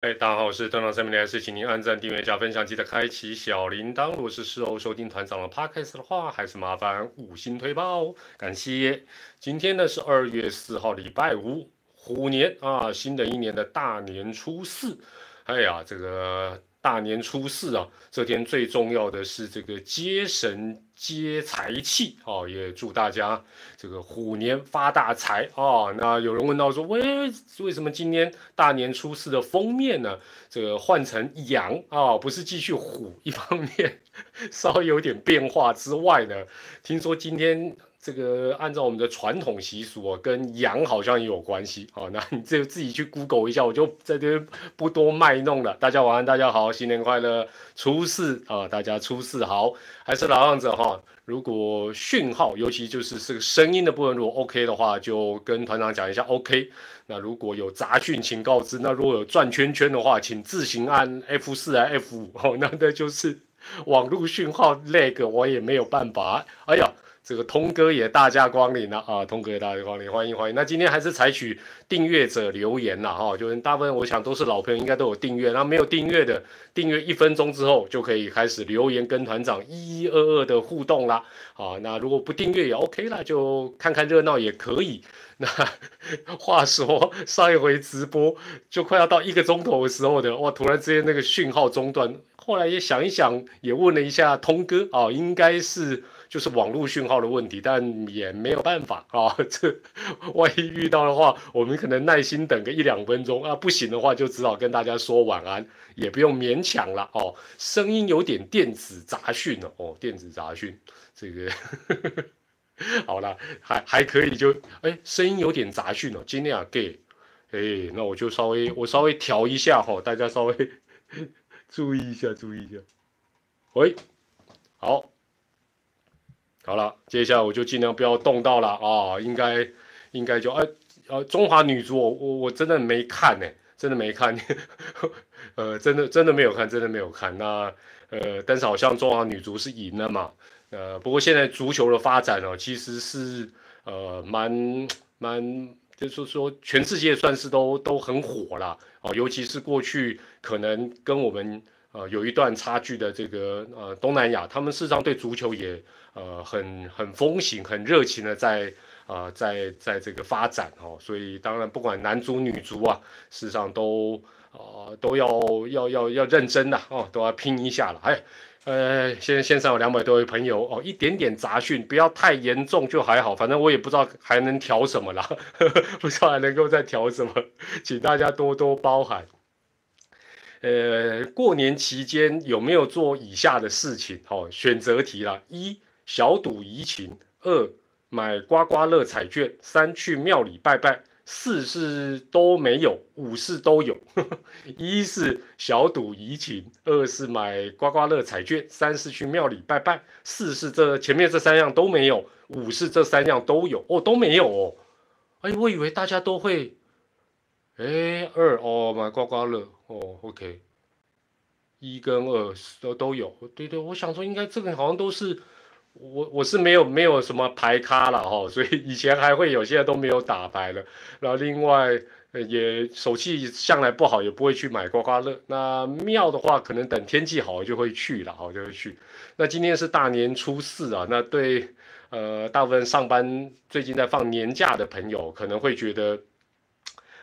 哎，大家好，我是团长三明来是请您按赞、订阅、加分享，记得开启小铃铛。如果是事后收听团长的 podcast 的话，还是麻烦五星推爆，感谢。今天呢是二月四号，礼拜五，虎年啊，新的一年的大年初四。哎呀，这个。大年初四啊，这天最重要的是这个接神接财气啊，也祝大家这个虎年发大财啊。那有人问到说，为为什么今年大年初四的封面呢？这个换成羊啊，不是继续虎？一方面 稍微有点变化之外呢，听说今天。这个按照我们的传统习俗啊，跟羊好像也有关系哦，那你就自己去 Google 一下，我就在这边不多卖弄了。大家晚安，大家好，新年快乐！初四啊，大家初四好。还是老样子哈，如果讯号，尤其就是这个声音的部分，如果 OK 的话，就跟团长讲一下 OK。那如果有杂讯，请告知。那如果有转圈圈的话，请自行按 F 四啊 F 五哦。那那就是网络讯号 lag，我也没有办法。哎呀。这个通哥也大驾光临了啊！通哥也大驾光临，欢迎欢迎。那今天还是采取订阅者留言了哈，就是大部分我想都是老朋友，应该都有订阅。那没有订阅的，订阅一分钟之后就可以开始留言跟团长一一二二的互动啦。好，那如果不订阅也 OK 啦，就看看热闹也可以。那话说上一回直播就快要到一个钟头的时候的，哇！突然之间那个讯号中断，后来也想一想，也问了一下通哥啊，应该是。就是网络讯号的问题，但也没有办法啊。这万一遇到的话，我们可能耐心等个一两分钟啊。不行的话，就只好跟大家说晚安，也不用勉强了哦。声音有点电子杂讯哦，哦，电子杂讯，这个 好了，还还可以，就哎，声音有点杂讯哦，尽量给，哎，那我就稍微我稍微调一下哈，大家稍微 注意一下，注意一下。喂，好。好了，接下来我就尽量不要动到了啊，应该应该就哎呃中华女足我我我真的没看呢，真的没看，呃真的真的没有看，真的没有看。那呃但是好像中华女足是赢了嘛，呃不过现在足球的发展哦其实是呃蛮蛮就是说全世界算是都都很火了哦，尤其是过去可能跟我们。呃，有一段差距的这个呃东南亚，他们事实上对足球也呃很很风行、很热情的在啊在在这个发展哦，所以当然不管男足女足啊，事实上都啊都要要要要认真的哦，都要拼一下了。哎，呃，现在线上有两百多位朋友哦，一点点杂讯，不要太严重就还好，反正我也不知道还能调什么啦，呵呵，不知道还能够再调什么，请大家多多包涵。呃，过年期间有没有做以下的事情？哦，选择题啦：一小赌怡情，二买刮刮乐彩券，三去庙里拜拜，四是都没有，五是都有。一是小赌怡情，二是买刮刮乐彩券，三是去庙里拜拜，四是这前面这三样都没有，五是这三样都有。哦，都没有哦。哎，我以为大家都会。哎，二哦，买刮刮乐。哦，OK，一跟二都都有，对对，我想说应该这个好像都是我我是没有没有什么牌咖了哈，所以以前还会有，现在都没有打牌了。然后另外也手气向来不好，也不会去买刮刮乐。那庙的话，可能等天气好就会去了，好就会去。那今天是大年初四啊，那对呃大部分上班最近在放年假的朋友，可能会觉得。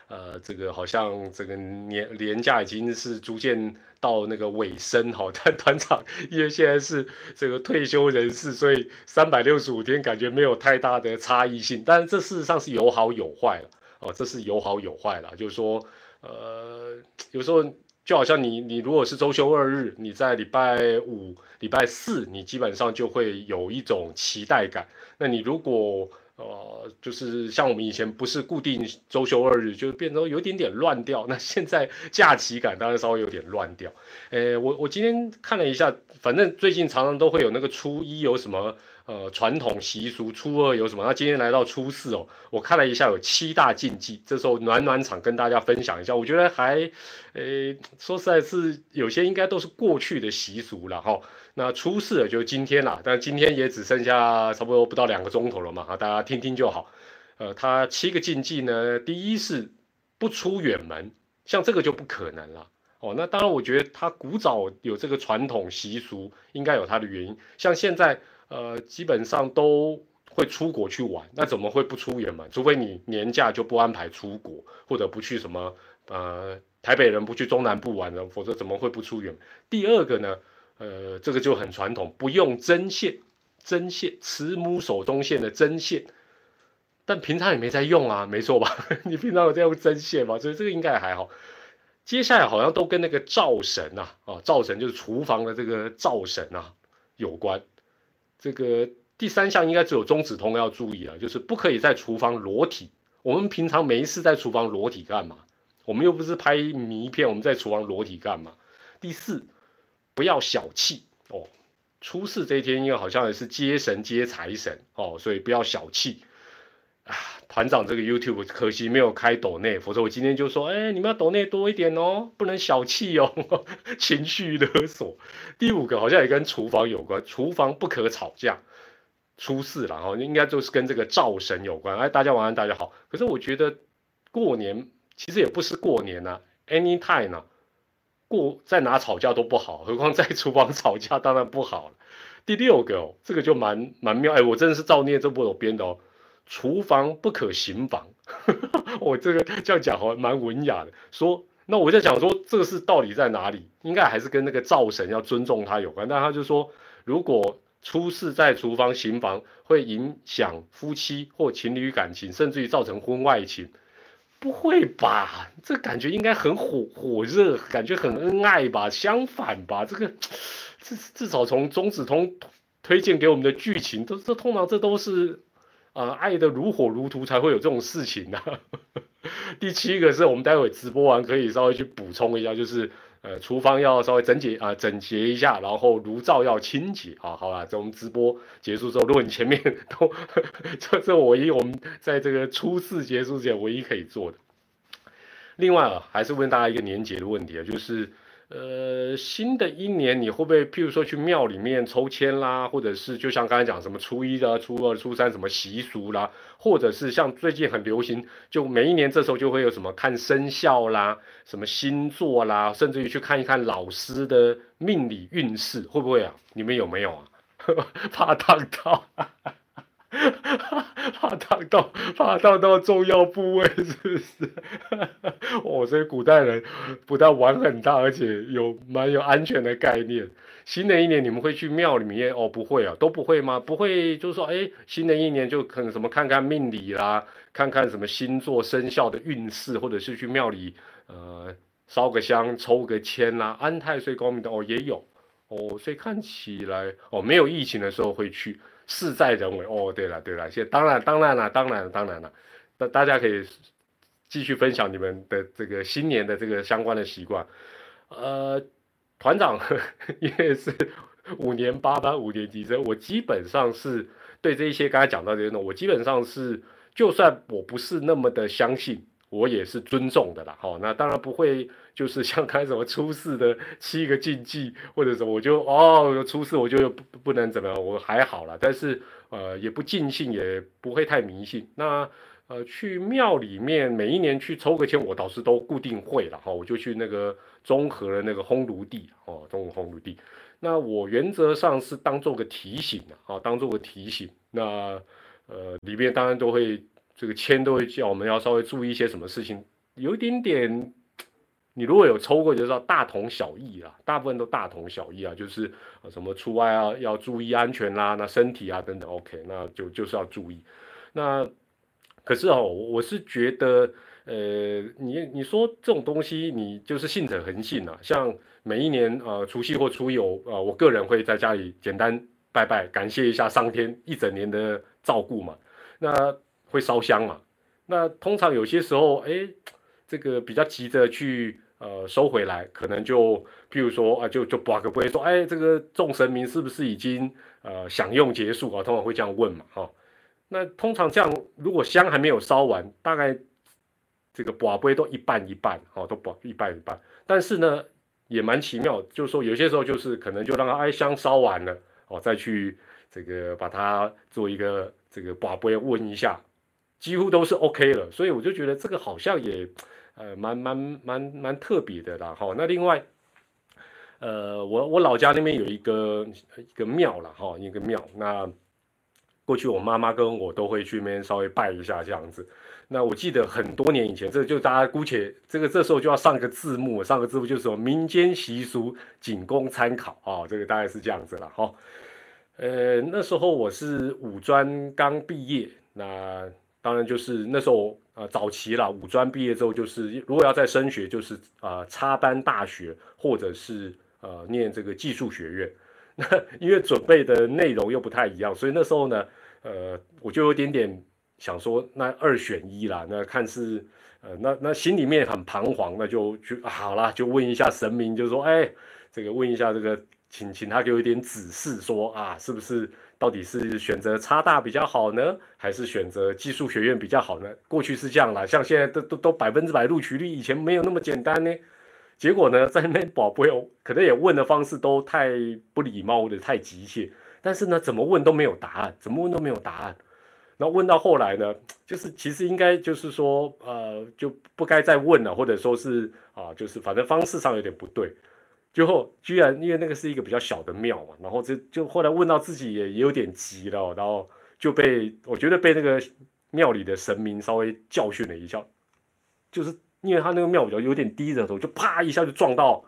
呃，这个好像这个年年假已经是逐渐到那个尾声哈，但团长因为现在是这个退休人士，所以三百六十五天感觉没有太大的差异性，但是这事实上是有好有坏了哦，这是有好有坏了，就是说，呃，有时候就好像你你如果是周休二日，你在礼拜五、礼拜四，你基本上就会有一种期待感，那你如果呃，就是像我们以前不是固定周休二日，就变成有点点乱掉。那现在假期感当然稍微有点乱掉。诶，我我今天看了一下，反正最近常常都会有那个初一有什么呃传统习俗，初二有什么。那今天来到初四哦，我看了一下有七大禁忌，这时候暖暖场跟大家分享一下，我觉得还，诶，说实在是有些应该都是过去的习俗了哈。那出事了就今天啦，但今天也只剩下差不多不到两个钟头了嘛，啊，大家听听就好。呃，他七个禁忌呢，第一是不出远门，像这个就不可能了。哦，那当然，我觉得他古早有这个传统习俗，应该有它的原因。像现在，呃，基本上都会出国去玩，那怎么会不出远门？除非你年假就不安排出国，或者不去什么，呃，台北人不去中南部玩了，否则怎么会不出远？第二个呢，呃，这个就很传统，不用针线，针线慈母手中线的针线，但平常也没在用啊，没错吧？你平常有在用针线吗？所以这个应该还好。接下来好像都跟那个灶神呐，啊，灶神就是厨房的这个灶神啊有关。这个第三项应该只有中止通要注意啊，就是不可以在厨房裸体。我们平常没事在厨房裸体干嘛？我们又不是拍迷片，我们在厨房裸体干嘛？第四，不要小气哦。初四这一天，因为好像也是接神接财神哦，所以不要小气。啊，团长这个 YouTube 可惜没有开抖内，否则我今天就说，哎，你们要抖内多一点哦，不能小气哦，情绪勒索。第五个好像也跟厨房有关，厨房不可吵架。初四了哈，应该就是跟这个灶神有关。哎，大家晚安，大家好。可是我觉得过年其实也不是过年呐，anytime 呢，过在哪吵架都不好，何况在厨房 吵架当然不好了。第六个哦，这个就蛮蛮妙，哎，我真的是照念这部我编的哦。厨房不可行房，我这个这样讲好像蛮文雅的。说，那我在讲说这个是到底在哪里？应该还是跟那个灶神要尊重他有关。但他就说，如果出事在厨房行房，会影响夫妻或情侣感情，甚至于造成婚外情。不会吧？这感觉应该很火火热，感觉很恩爱吧？相反吧？这个至至少从钟子通推荐给我们的剧情，都这通常这都是。啊，爱的如火如荼才会有这种事情呢。第七个是我们待会直播完可以稍微去补充一下，就是呃，厨房要稍微整洁啊，整洁一下，然后炉灶要清洁啊。好吧，这我们直播结束之后，如果你前面都 这是唯一我们在这个初次结束之前唯一可以做的。另外啊，还是问大家一个年节的问题啊，就是。呃，新的一年你会不会，譬如说去庙里面抽签啦，或者是就像刚才讲什么初一的、初二、初三什么习俗啦，或者是像最近很流行，就每一年这时候就会有什么看生肖啦、什么星座啦，甚至于去看一看老师的命理运势，会不会啊？你们有没有啊？怕烫到。怕烫到，怕烫到重要部位，是不是？哦，所以古代人不但玩很大，而且有蛮有安全的概念。新的一年你们会去庙里面？哦，不会啊，都不会吗？不会，就是说，哎，新的一年就可能什么看看命理啦，看看什么星座生肖的运势，或者是去庙里呃烧个香、抽个签啦，安太岁、高明的哦也有哦，所以看起来哦没有疫情的时候会去。事在人为哦，对了对了，现当然当然了，当然当然了，那大家可以继续分享你们的这个新年的这个相关的习惯。呃，团长因为是 五年八班五年级生，我基本上是对这一些刚才讲到这些呢，我基本上是就算我不是那么的相信。我也是尊重的啦，好，那当然不会，就是像开什么初四的七个禁忌或者什么，我就哦，初四我就不不能怎么样，我还好了，但是呃也不尽兴，也不会太迷信。那呃去庙里面每一年去抽个签，我倒是都固定会了哈，我就去那个综合的那个烘炉地哦，中午烘炉地。那我原则上是当做个提醒的啊，当做个提醒。那呃里面当然都会。这个签都会叫我们要稍微注意一些什么事情，有一点点，你如果有抽过就知道大同小异啦，大部分都大同小异啊，就是什么出外啊要注意安全啦，那身体啊等等，OK，那就就是要注意。那可是哦，我是觉得，呃，你你说这种东西，你就是信者恒信啊。像每一年呃除夕或初一，呃，我个人会在家里简单拜拜，感谢一下上天一整年的照顾嘛。那会烧香嘛？那通常有些时候，哎，这个比较急着去呃收回来，可能就譬如说啊，就就不个不会说，哎，这个众神明是不是已经呃享用结束啊？通常会这样问嘛，哈。那通常这样，如果香还没有烧完，大概这个不会都一半一半，哦，都不一半一半。但是呢，也蛮奇妙，就是说有些时候就是可能就让它哎香烧完了，哦，再去这个把它做一个这个不会问一下。几乎都是 OK 了，所以我就觉得这个好像也，呃，蛮蛮蛮蛮特别的啦。哈，那另外，呃，我我老家那边有一个一个庙了哈，一个庙。那过去我妈妈跟我都会去那边稍微拜一下这样子。那我记得很多年以前，这就大家姑且这个这时候就要上个字幕，上个字幕就是说民间习俗仅供参考啊，这个大概是这样子了哈。呃，那时候我是五专刚毕业，那当然就是那时候呃早期了，五专毕业之后就是如果要再升学，就是啊插班大学或者是呃念这个技术学院。那因为准备的内容又不太一样，所以那时候呢，呃我就有点点。想说那二选一啦，那看是呃那那心里面很彷徨，那就就好啦，就问一下神明，就说哎，这个问一下这个，请请他给我一点指示，说啊是不是到底是选择差大比较好呢，还是选择技术学院比较好呢？过去是这样啦，像现在都都都百分之百录取率，以前没有那么简单呢。结果呢，在那边宝贝可能也问的方式都太不礼貌的太急切，但是呢，怎么问都没有答案，怎么问都没有答案。那问到后来呢，就是其实应该就是说，呃，就不该再问了，或者说是啊，就是反正方式上有点不对。最后居然因为那个是一个比较小的庙嘛，然后就就后来问到自己也也有点急了，然后就被我觉得被那个庙里的神明稍微教训了一下，就是因为他那个庙比较有点低着头，就啪一下就撞到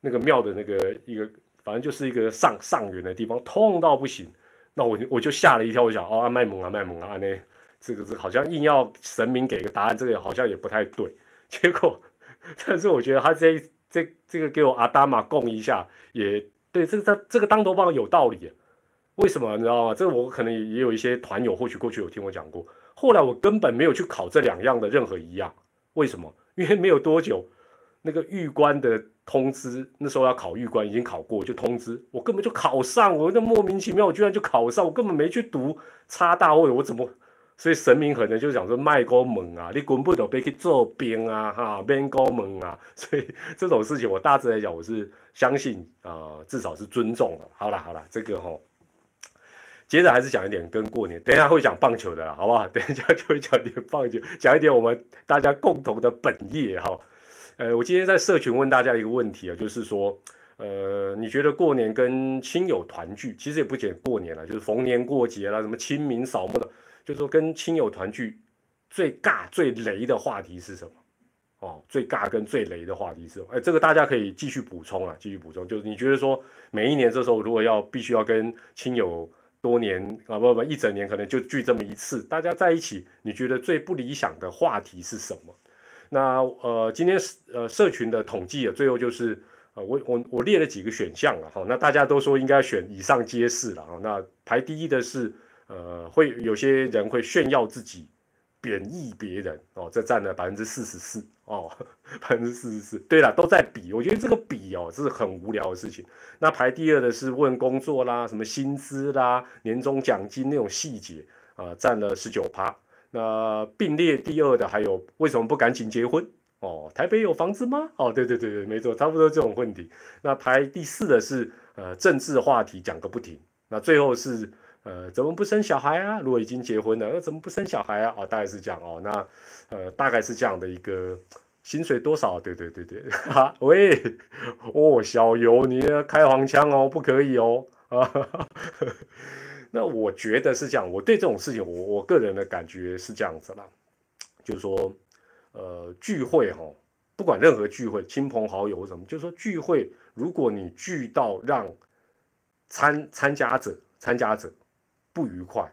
那个庙的那个一个，反正就是一个上上缘的地方，痛到不行。那我我就吓了一跳，我想哦，卖萌啊，卖萌啊，那这个是好像硬要神明给个答案，这个好像也不太对。结果，但是我觉得他这这这个给我阿达玛供一下，也对，这个这这个当头棒有道理。为什么你知道吗？这个我可能也有一些团友或许过去有听我讲过，后来我根本没有去考这两样的任何一样。为什么？因为没有多久，那个玉官的。通知那时候要考玉官，已经考过就通知我，根本就考上，我那莫名其妙，我居然就考上，我根本没去读差大位，我怎么？所以神明可能就想说卖高门啊，你根本都别去做兵啊，哈，变高门啊，所以这种事情我大致来讲我是相信啊，至少是尊重了。好了好了，这个哈，接着还是讲一点跟过年，等一下会讲棒球的啦，好不好？等一下就会讲点棒球，讲一点我们大家共同的本业哈。呃，我今天在社群问大家一个问题啊，就是说，呃，你觉得过年跟亲友团聚，其实也不仅过年了，就是逢年过节啦，什么清明扫墓的，就是说跟亲友团聚最尬最雷的话题是什么？哦，最尬跟最雷的话题是，哎，这个大家可以继续补充啊，继续补充，就是你觉得说每一年这时候如果要必须要跟亲友多年啊不不一整年可能就聚这么一次，大家在一起，你觉得最不理想的话题是什么？那呃，今天呃社群的统计啊，最后就是呃我我我列了几个选项了哈，那大家都说应该选以上皆是了哈。那排第一的是呃会有些人会炫耀自己，贬义别人哦，这占了百分之四十四哦，百分之四十四。对了，都在比，我觉得这个比哦，这是很无聊的事情。那排第二的是问工作啦，什么薪资啦、年终奖金那种细节啊，占了十九趴。那并列第二的还有为什么不赶紧结婚？哦，台北有房子吗？哦，对对对对，没错，差不多这种问题。那排第四的是呃政治话题讲个不停。那最后是呃怎么不生小孩啊？如果已经结婚了，那怎么不生小孩啊？哦，大概是这样哦。那呃大概是这样的一个薪水多少？对对对对，哈 喂，哦小游你要开黄腔哦，不可以哦啊。那我觉得是这样，我对这种事情，我我个人的感觉是这样子啦，就是说，呃，聚会哈，不管任何聚会，亲朋好友什么，就是说聚会，如果你聚到让参参加者参加者不愉快，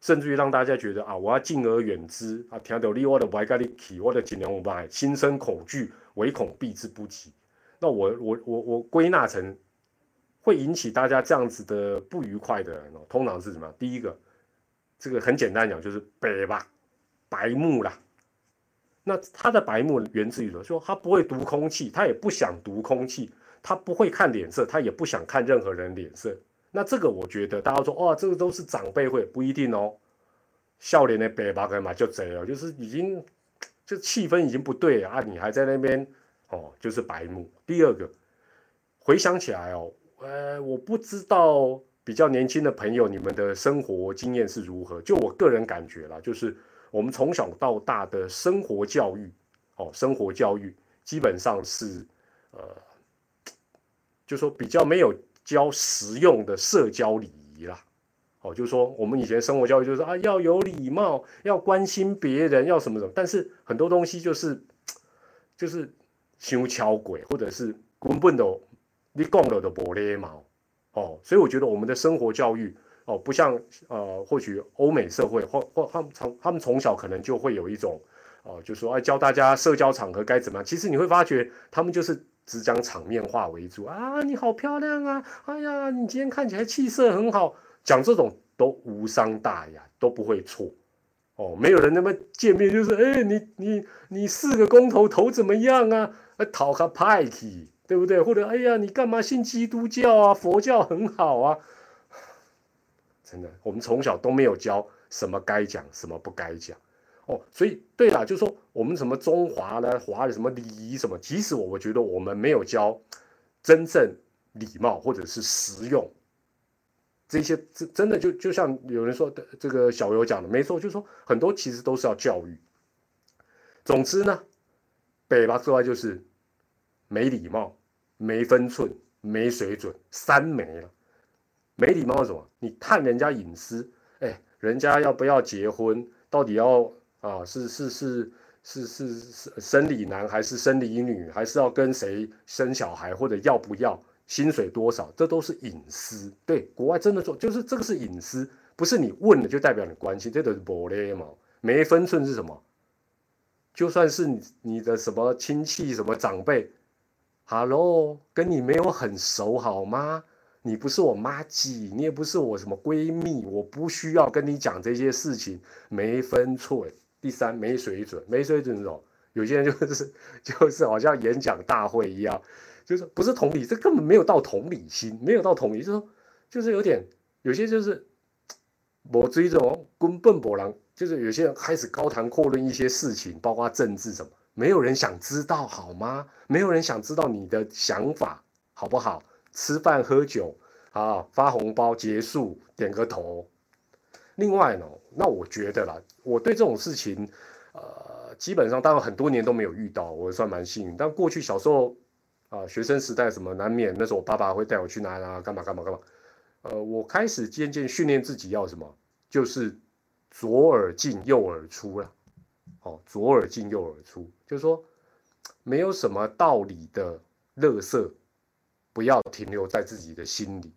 甚至于让大家觉得啊，我要敬而远之啊，听到你我的不爱跟你起，我的尽量不爱，心生恐惧，唯恐避之不及。那我我我我归纳成。会引起大家这样子的不愉快的人哦，通常是什么？第一个，这个很简单讲，就是北吧，白目啦。那他的白目源自于什么？说他不会读空气，他也不想读空气，他不会看脸色，他也不想看任何人脸色。那这个我觉得大家说，哦，这个都是长辈会，不一定哦。笑脸的北吧干嘛就贼了，就是已经这气氛已经不对啊，你还在那边哦，就是白目。第二个，回想起来哦。呃，我不知道比较年轻的朋友，你们的生活经验是如何？就我个人感觉啦，就是我们从小到大的生活教育，哦，生活教育基本上是呃，就说比较没有教实用的社交礼仪啦。哦，就是说我们以前生活教育就是啊要有礼貌，要关心别人，要什么什么，但是很多东西就是 就是修巧鬼，或者是根本的你讲了的无礼貌。哦，所以我觉得我们的生活教育哦，不像呃，或许欧美社会或或他们从他们从小可能就会有一种哦，就说哎教大家社交场合该怎么样。其实你会发觉他们就是只讲场面话为主啊，你好漂亮啊，哎呀，你今天看起来气色很好，讲这种都无伤大雅，都不会错。哦，没有人那么见面就是哎，你你你四个工头头怎么样啊？讨个派气。对不对？或者哎呀，你干嘛信基督教啊？佛教很好啊，真的，我们从小都没有教什么该讲，什么不该讲哦。所以对了，就说我们什么中华呢，华的什么礼仪什么，即使我我觉得我们没有教真正礼貌或者是实用这些，真真的就就像有人说的，这个小游讲的没错，就是说很多其实都是要教育。总之呢，北吧之外就是没礼貌。没分寸、没水准，三没了。没礼貌是什么？你探人家隐私，哎，人家要不要结婚？到底要啊？是是是是是是生理男还是生理女？还是要跟谁生小孩？或者要不要薪水多少？这都是隐私。对，国外真的说，就是这个是隐私，不是你问了就代表你关心，这都是不礼貌。没分寸是什么？就算是你的什么亲戚、什么长辈。Hello，跟你没有很熟好吗？你不是我妈姐，你也不是我什么闺蜜，我不需要跟你讲这些事情，没分寸。第三，没水准，没水准这种，有些人就是 就是好像演讲大会一样，就是不是同理，这根本没有到同理心，没有到同理，就是说就是有点有些就是我追这种根本不让，就是有些人开始高谈阔论一些事情，包括政治什么。没有人想知道好吗？没有人想知道你的想法好不好？吃饭喝酒啊，发红包结束，点个头。另外呢，那我觉得啦，我对这种事情，呃，基本上当然很多年都没有遇到，我算蛮幸运。但过去小时候啊，学生时代什么难免，那时候我爸爸会带我去哪啊，干嘛干嘛干嘛。呃，我开始渐渐训练自己要什么，就是左耳进右耳出了。哦，左耳进右耳出，就是说，没有什么道理的乐色，不要停留在自己的心里。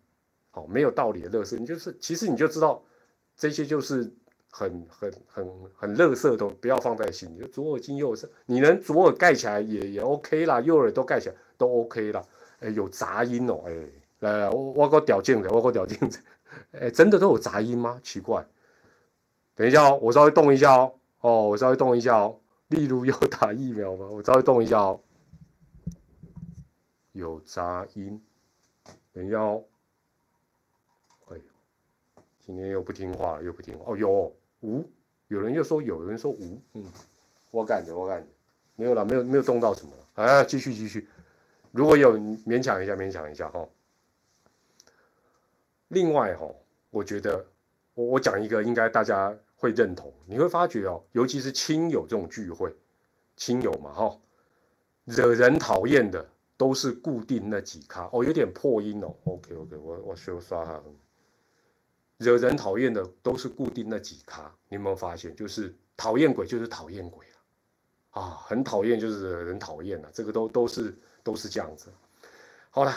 哦，没有道理的乐色，你就是其实你就知道，这些就是很很很很乐色的，不要放在心里。左耳进右耳，你能左耳盖起来也也 OK 啦，右耳都盖起来都 OK 啦。哎，有杂音哦，哎，来来我我给我调镜子，我给我调镜子。哎，真的都有杂音吗？奇怪，等一下哦，我稍微动一下哦。哦，我稍微动一下哦。例如有打疫苗吗？我稍微动一下哦。有杂音，等一下哦。哎呦，今天又不听话了，又不听话。哦，有无？有人又说有，有人说无。嗯，我感觉，我感觉没有了，没有没有动到什么了。哎，继续继续。如果有勉强一下，勉强一下哈。另外哈，我觉得我我讲一个，应该大家。会认同，你会发觉哦，尤其是亲友这种聚会，亲友嘛哈，惹人讨厌的都是固定那几咖哦，有点破音哦。OK OK，我我修刷哈。惹人讨厌的都是固定那几咖，你有没有发现？就是讨厌鬼就是讨厌鬼啊，啊，很讨厌就是惹人讨厌啊，这个都都是都是这样子。好了。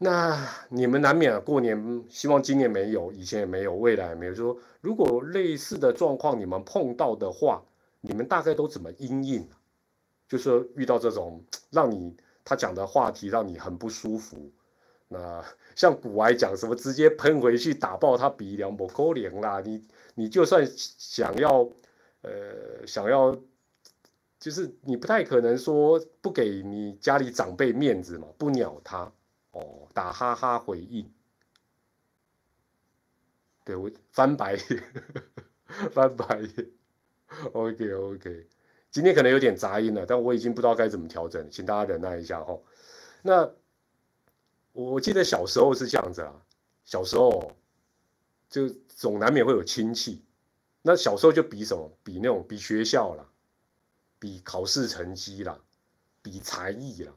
那你们难免啊过年，希望今年没有，以前也没有，未来也没有。就说如果类似的状况你们碰到的话，你们大概都怎么应应？就是遇到这种让你他讲的话题让你很不舒服，那像古埃讲什么直接喷回去打爆他鼻梁不可怜啦，你你就算想要呃想要，就是你不太可能说不给你家里长辈面子嘛，不鸟他。哦，打哈哈回应，对我翻白眼，翻白眼。OK OK，今天可能有点杂音了，但我已经不知道该怎么调整，请大家忍耐一下哈。那我记得小时候是这样子啊，小时候就总难免会有亲戚，那小时候就比什么？比那种比学校啦。比考试成绩啦，比才艺啦，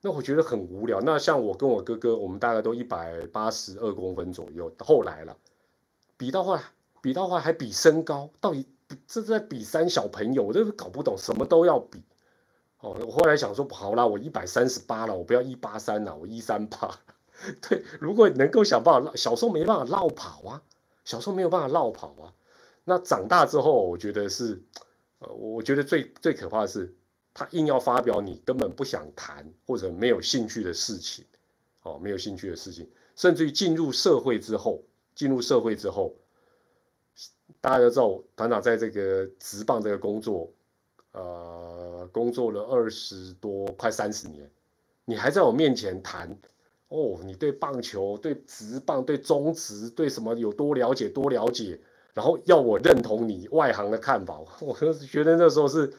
那我觉得很无聊。那像我跟我哥哥，我们大概都一百八十二公分左右，后来了，比到后来，比到后来还比身高，到底这在比三小朋友，我都搞不懂，什么都要比。哦，我后来想说，好啦，我一百三十八了，我不要一八三了，我一三八。对，如果能够想办法，小时候没办法绕跑啊，小时候没有办法绕跑啊。那长大之后，我觉得是，呃，我觉得最最可怕的是，他硬要发表你根本不想谈或者没有兴趣的事情，哦，没有兴趣的事情，甚至于进入社会之后，进入社会之后，大家都知道，团长在这个职棒这个工作，呃，工作了二十多快三十年，你还在我面前谈。哦，你对棒球、对直棒、对中职、对什么有多了解？多了解，然后要我认同你外行的看法，我是觉得那时候是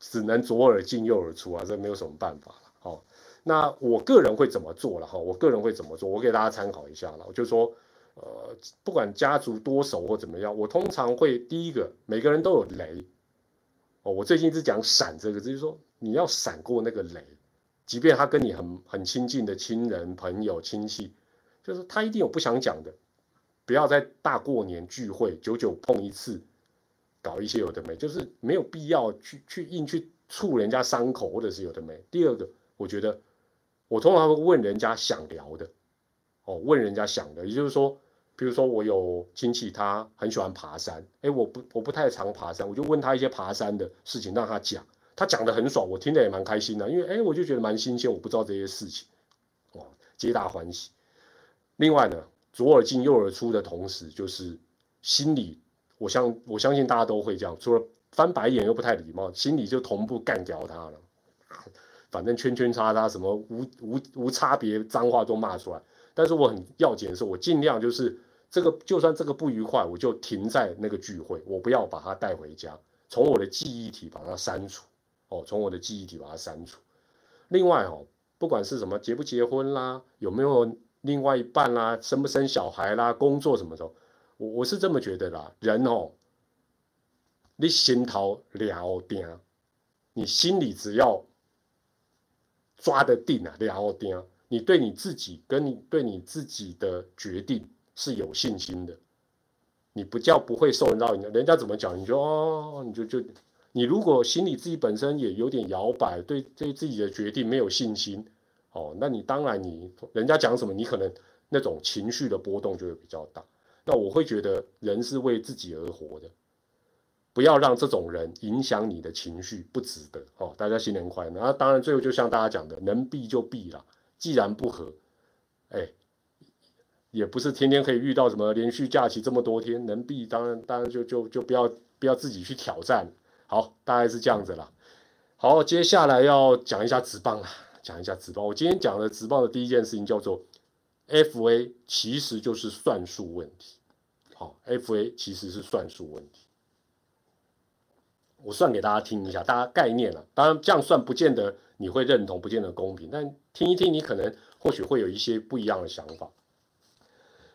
只能左耳进右耳出啊，这没有什么办法了。好，那我个人会怎么做了哈？我个人会怎么做？我给大家参考一下了。我就说，呃，不管家族多熟或怎么样，我通常会第一个，每个人都有雷。哦，我最近是讲闪这个，就是说你要闪过那个雷。即便他跟你很很亲近的亲人、朋友、亲戚，就是他一定有不想讲的，不要在大过年聚会久久碰一次，搞一些有的没，就是没有必要去去硬去触人家伤口或者是有的没。第二个，我觉得我通常会问人家想聊的，哦，问人家想的，也就是说，比如说我有亲戚他很喜欢爬山，哎，我不我不太常爬山，我就问他一些爬山的事情，让他讲。他讲的很爽，我听得也蛮开心的，因为哎，我就觉得蛮新鲜，我不知道这些事情，哦，皆大欢喜。另外呢，左耳进右耳出的同时，就是心里，我相我相信大家都会这样，除了翻白眼又不太礼貌，心里就同步干掉他了。反正圈圈叉叉什么无无无差别脏话都骂出来，但是我很要紧的是，我尽量就是这个，就算这个不愉快，我就停在那个聚会，我不要把它带回家，从我的记忆体把它删除。哦，从我的记忆体把它删除。另外哦，不管是什么结不结婚啦，有没有另外一半啦，生不生小孩啦，工作什么时候，我我是这么觉得啦。人哦，你心头了定，你心里只要抓得定啊，了定，你对你自己跟你对你自己的决定是有信心的，你不叫不会受人到影响。人家怎么讲，你就哦，你就就。你如果心里自己本身也有点摇摆，对对自己的决定没有信心，哦，那你当然你人家讲什么，你可能那种情绪的波动就会比较大。那我会觉得人是为自己而活的，不要让这种人影响你的情绪，不值得哦。大家新年快乐！那当然最后就像大家讲的，能避就避了。既然不合，哎，也不是天天可以遇到什么连续假期这么多天，能避当然当然就就就不要不要自己去挑战。好，大概是这样子了。好，接下来要讲一下直棒啊，讲一下直棒。我今天讲的直棒的第一件事情叫做 FA，其实就是算术问题。好，FA 其实是算术问题。我算给大家听一下，大家概念了。当然这样算不见得你会认同，不见得公平，但听一听，你可能或许会有一些不一样的想法。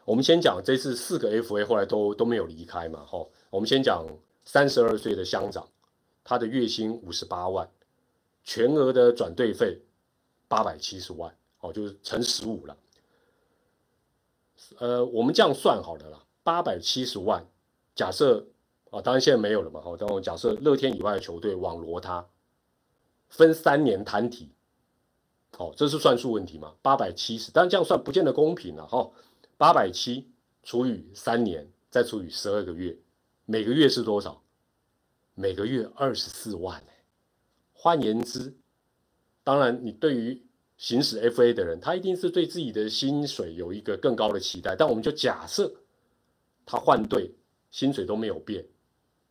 我们先讲这次四个 FA 后来都都没有离开嘛，哈。我们先讲三十二岁的乡长。他的月薪五十八万，全额的转队费八百七十万，哦，就是乘十五了。呃，我们这样算好了啦，八百七十万，假设啊，当然现在没有了嘛，好，但我假设乐天以外的球队网罗他，分三年摊体，好，这是算术问题嘛？八百七十，但这样算不见得公平了，哈，八百七除以三年，再除以十二个月，每个月是多少？每个月二十四万换言之，当然你对于行使 FA 的人，他一定是对自己的薪水有一个更高的期待。但我们就假设他换队，薪水都没有变，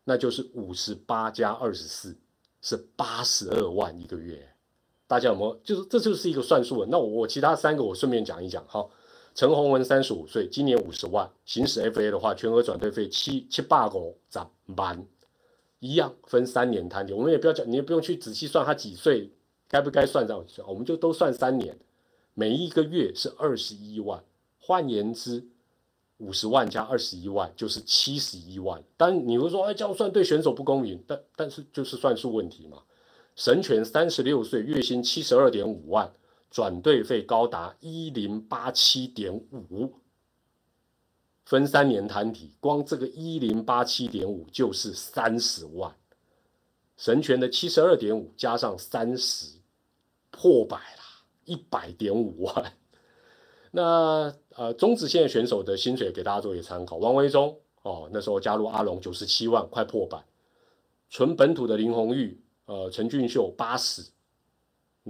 那就是五十八加二十四是八十二万一个月。大家有没有？就是这就是一个算术。那我我其他三个我顺便讲一讲。好，陈宏文三十五岁，今年五十万，行使 FA 的话，全额转队费七七八个十万。一样分三年摊底，我们也不要讲，你也不用去仔细算他几岁，该不该算上去，我们就都算三年，每一个月是二十一万。换言之，五十万加二十一万就是七十一万。但你会说，哎，这样算对选手不公平？但但是就是算数问题嘛。神权三十六岁，月薪七十二点五万，转队费高达一零八七点五，分三年摊提，光这个一零八七点五就是三十万。神权的七十二点五加上三十，破百啦，一百点五万。那呃，中职现在选手的薪水给大家做一个参考。王维忠哦，那时候加入阿龙九十七万，快破百。纯本土的林红玉，呃，陈俊秀八十。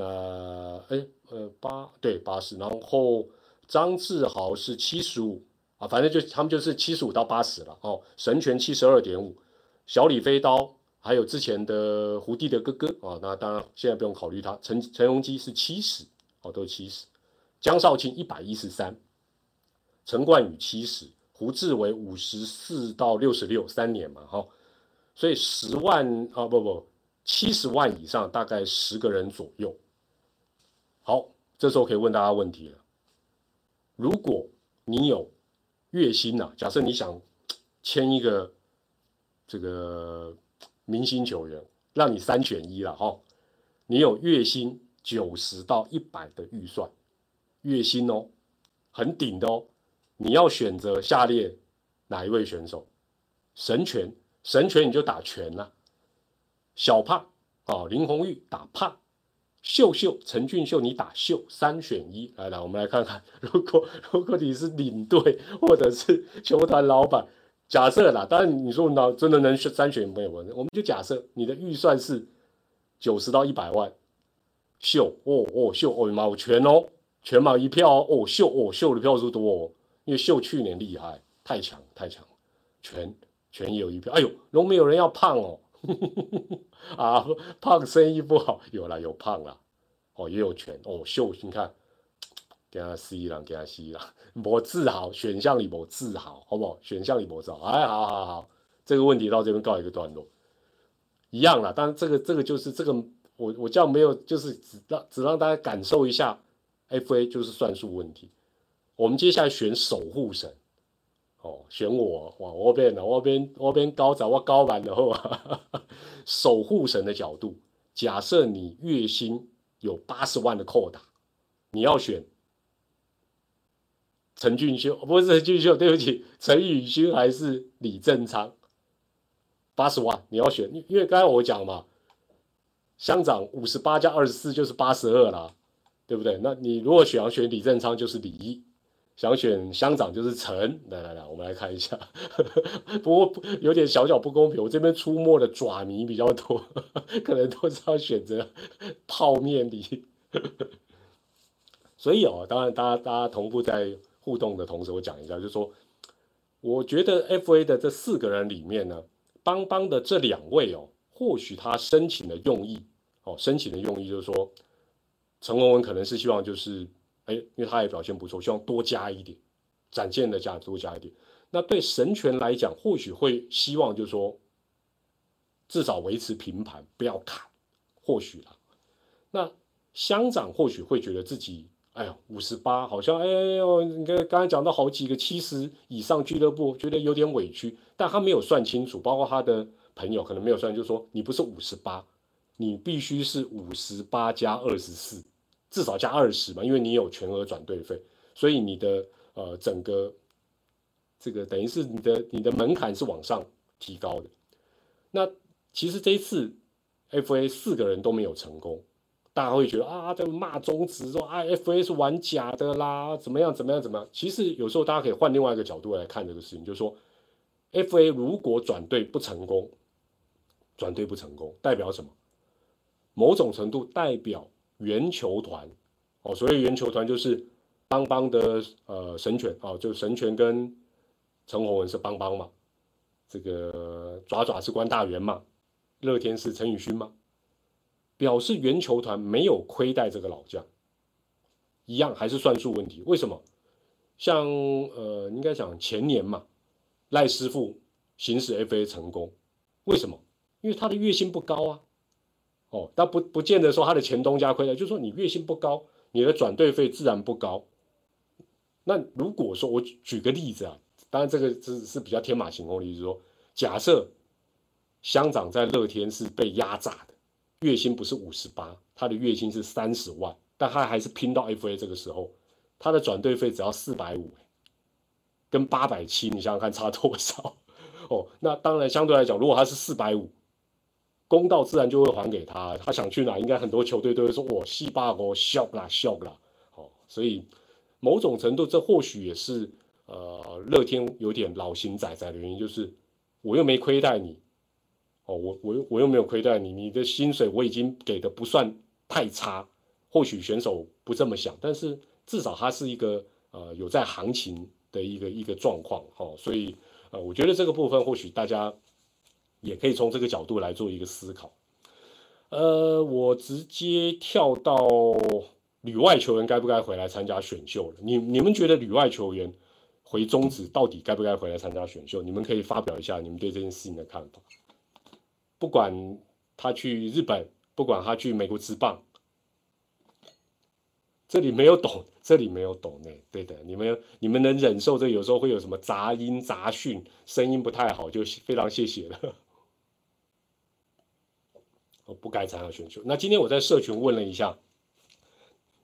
那哎呃八对八十，然后张志豪是七十五啊，反正就他们就是七十五到八十了哦。神权七十二点五，小李飞刀。还有之前的胡弟的哥哥啊，那当然现在不用考虑他。陈陈荣基是七十，哦，都是七十。江少庆一百一十三，陈冠宇七十，胡志伟五十四到六十六，三年嘛，哈。所以十万啊，不不，七十万以上大概十个人左右。好，这时候可以问大家问题了。如果你有月薪呐，假设你想签一个这个。明星球员让你三选一了哈，你有月薪九十到一百的预算，月薪哦，很顶的哦，你要选择下列哪一位选手？神拳，神拳你就打拳呐，小胖哦，林红玉打胖，秀秀陈俊秀你打秀，三选一，来来，我们来看看，如果如果你是领队或者是球团老板。假设啦，当然你说那真的能选三选没有问题，我们就假设你的预算是九十到一百万，秀哦哦秀哦妈我全哦全马一票哦秀哦秀的票数多哦，因为秀去年厉害太强太强，全全有一票，哎呦都没有人要胖哦，啊 胖生意不好，有了有胖了，哦也有权哦秀你看。给他 C 了，给他 C 了，我自豪，选项里我自豪，好不好？选项里我自豪，哎，好好好，这个问题到这边告一个段落，一样了。但是这个这个就是这个，我我叫没有，就是只让只让大家感受一下，FA 就是算术问题。我们接下来选守护神，哦，选我哇，我边的我边我边高找我高版的话，守护神的角度，假设你月薪有八十万的扣打，你要选。陈俊秀不是陈俊秀，对不起，陈宇勋还是李正昌？八十万你要选，因为刚才我讲嘛，乡长五十八加二十四就是八十二啦，对不对？那你如果想要选李正昌就是李一，想选乡长就是陈。来来来，我们来看一下，不过有点小小不公平，我这边出没的爪迷比较多，可能都是要选择泡面李。所以哦，当然大家大家同步在。互动的同时，我讲一下，就是说，我觉得 F A 的这四个人里面呢，邦邦的这两位哦，或许他申请的用意哦，申请的用意就是说，陈文文可能是希望就是，哎，因为他也表现不错，希望多加一点，展现的加多加一点。那对神权来讲，或许会希望就是说，至少维持平盘，不要砍，或许啦。那乡长或许会觉得自己。哎呀，五十八好像哎呦，你看刚才讲到好几个七十以上俱乐部，觉得有点委屈，但他没有算清楚，包括他的朋友可能没有算，就是说你不是五十八，你必须是五十八加二十四，至少加二十嘛，因为你有全额转队费，所以你的呃整个这个等于是你的你的门槛是往上提高的。那其实这一次 FA 四个人都没有成功。大家会觉得啊，在骂中职说啊，FA 是玩假的啦，怎么样怎么样怎么样？其实有时候大家可以换另外一个角度来看这个事情，就是说，FA 如果转队不成功，转队不成功代表什么？某种程度代表圆球团哦，所谓圆球团就是邦邦的呃神拳哦，就神拳跟陈宏文是邦邦嘛，这个爪爪是关大元嘛，乐天是陈宇勋嘛。表示圆球团没有亏待这个老将，一样还是算数问题。为什么？像呃，应该讲前年嘛，赖师傅行使 FA 成功，为什么？因为他的月薪不高啊。哦，但不不见得说他的前东家亏了，就是说你月薪不高，你的转队费自然不高。那如果说我举个例子啊，当然这个是是比较天马行空的意思，说假设乡长在乐天是被压榨的，月薪不是五十八，他的月薪是三十万，但他还是拼到 FA 这个时候，他的转队费只要四百五，跟八百七，你想想看差多少？哦，那当然相对来讲，如果他是四百五，公道自然就会还给他。他想去哪，应该很多球队都会说：“我西巴哥笑啦笑啦。”哦，所以某种程度，这或许也是呃乐天有点老型仔仔的原因，就是我又没亏待你，哦，我我又我又没有亏待你，你的薪水我已经给的不算太差。或许选手不这么想，但是至少他是一个呃有在行情的一个一个状况，哦，所以。呃，我觉得这个部分或许大家也可以从这个角度来做一个思考。呃，我直接跳到旅外球员该不该回来参加选秀了。你你们觉得旅外球员回中职到底该不该回来参加选秀？你们可以发表一下你们对这件事情的看法。不管他去日本，不管他去美国职棒。这里没有懂，这里没有懂呢。对的，你们你们能忍受这有时候会有什么杂音杂讯，声音不太好，就非常谢谢了。不该参加选秀。那今天我在社群问了一下，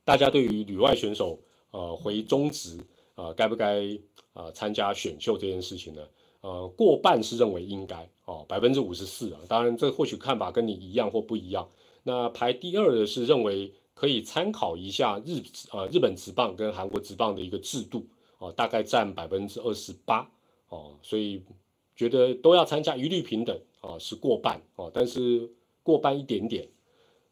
大家对于旅外选手呃回中职啊该不该啊参加选秀这件事情呢？呃，过半是认为应该哦，百分之五十四啊。当然，这或许看法跟你一样或不一样。那排第二的是认为。可以参考一下日呃日本职棒跟韩国职棒的一个制度哦，大概占百分之二十八哦，所以觉得都要参加一律平等啊，是过半哦，但是过半一点点。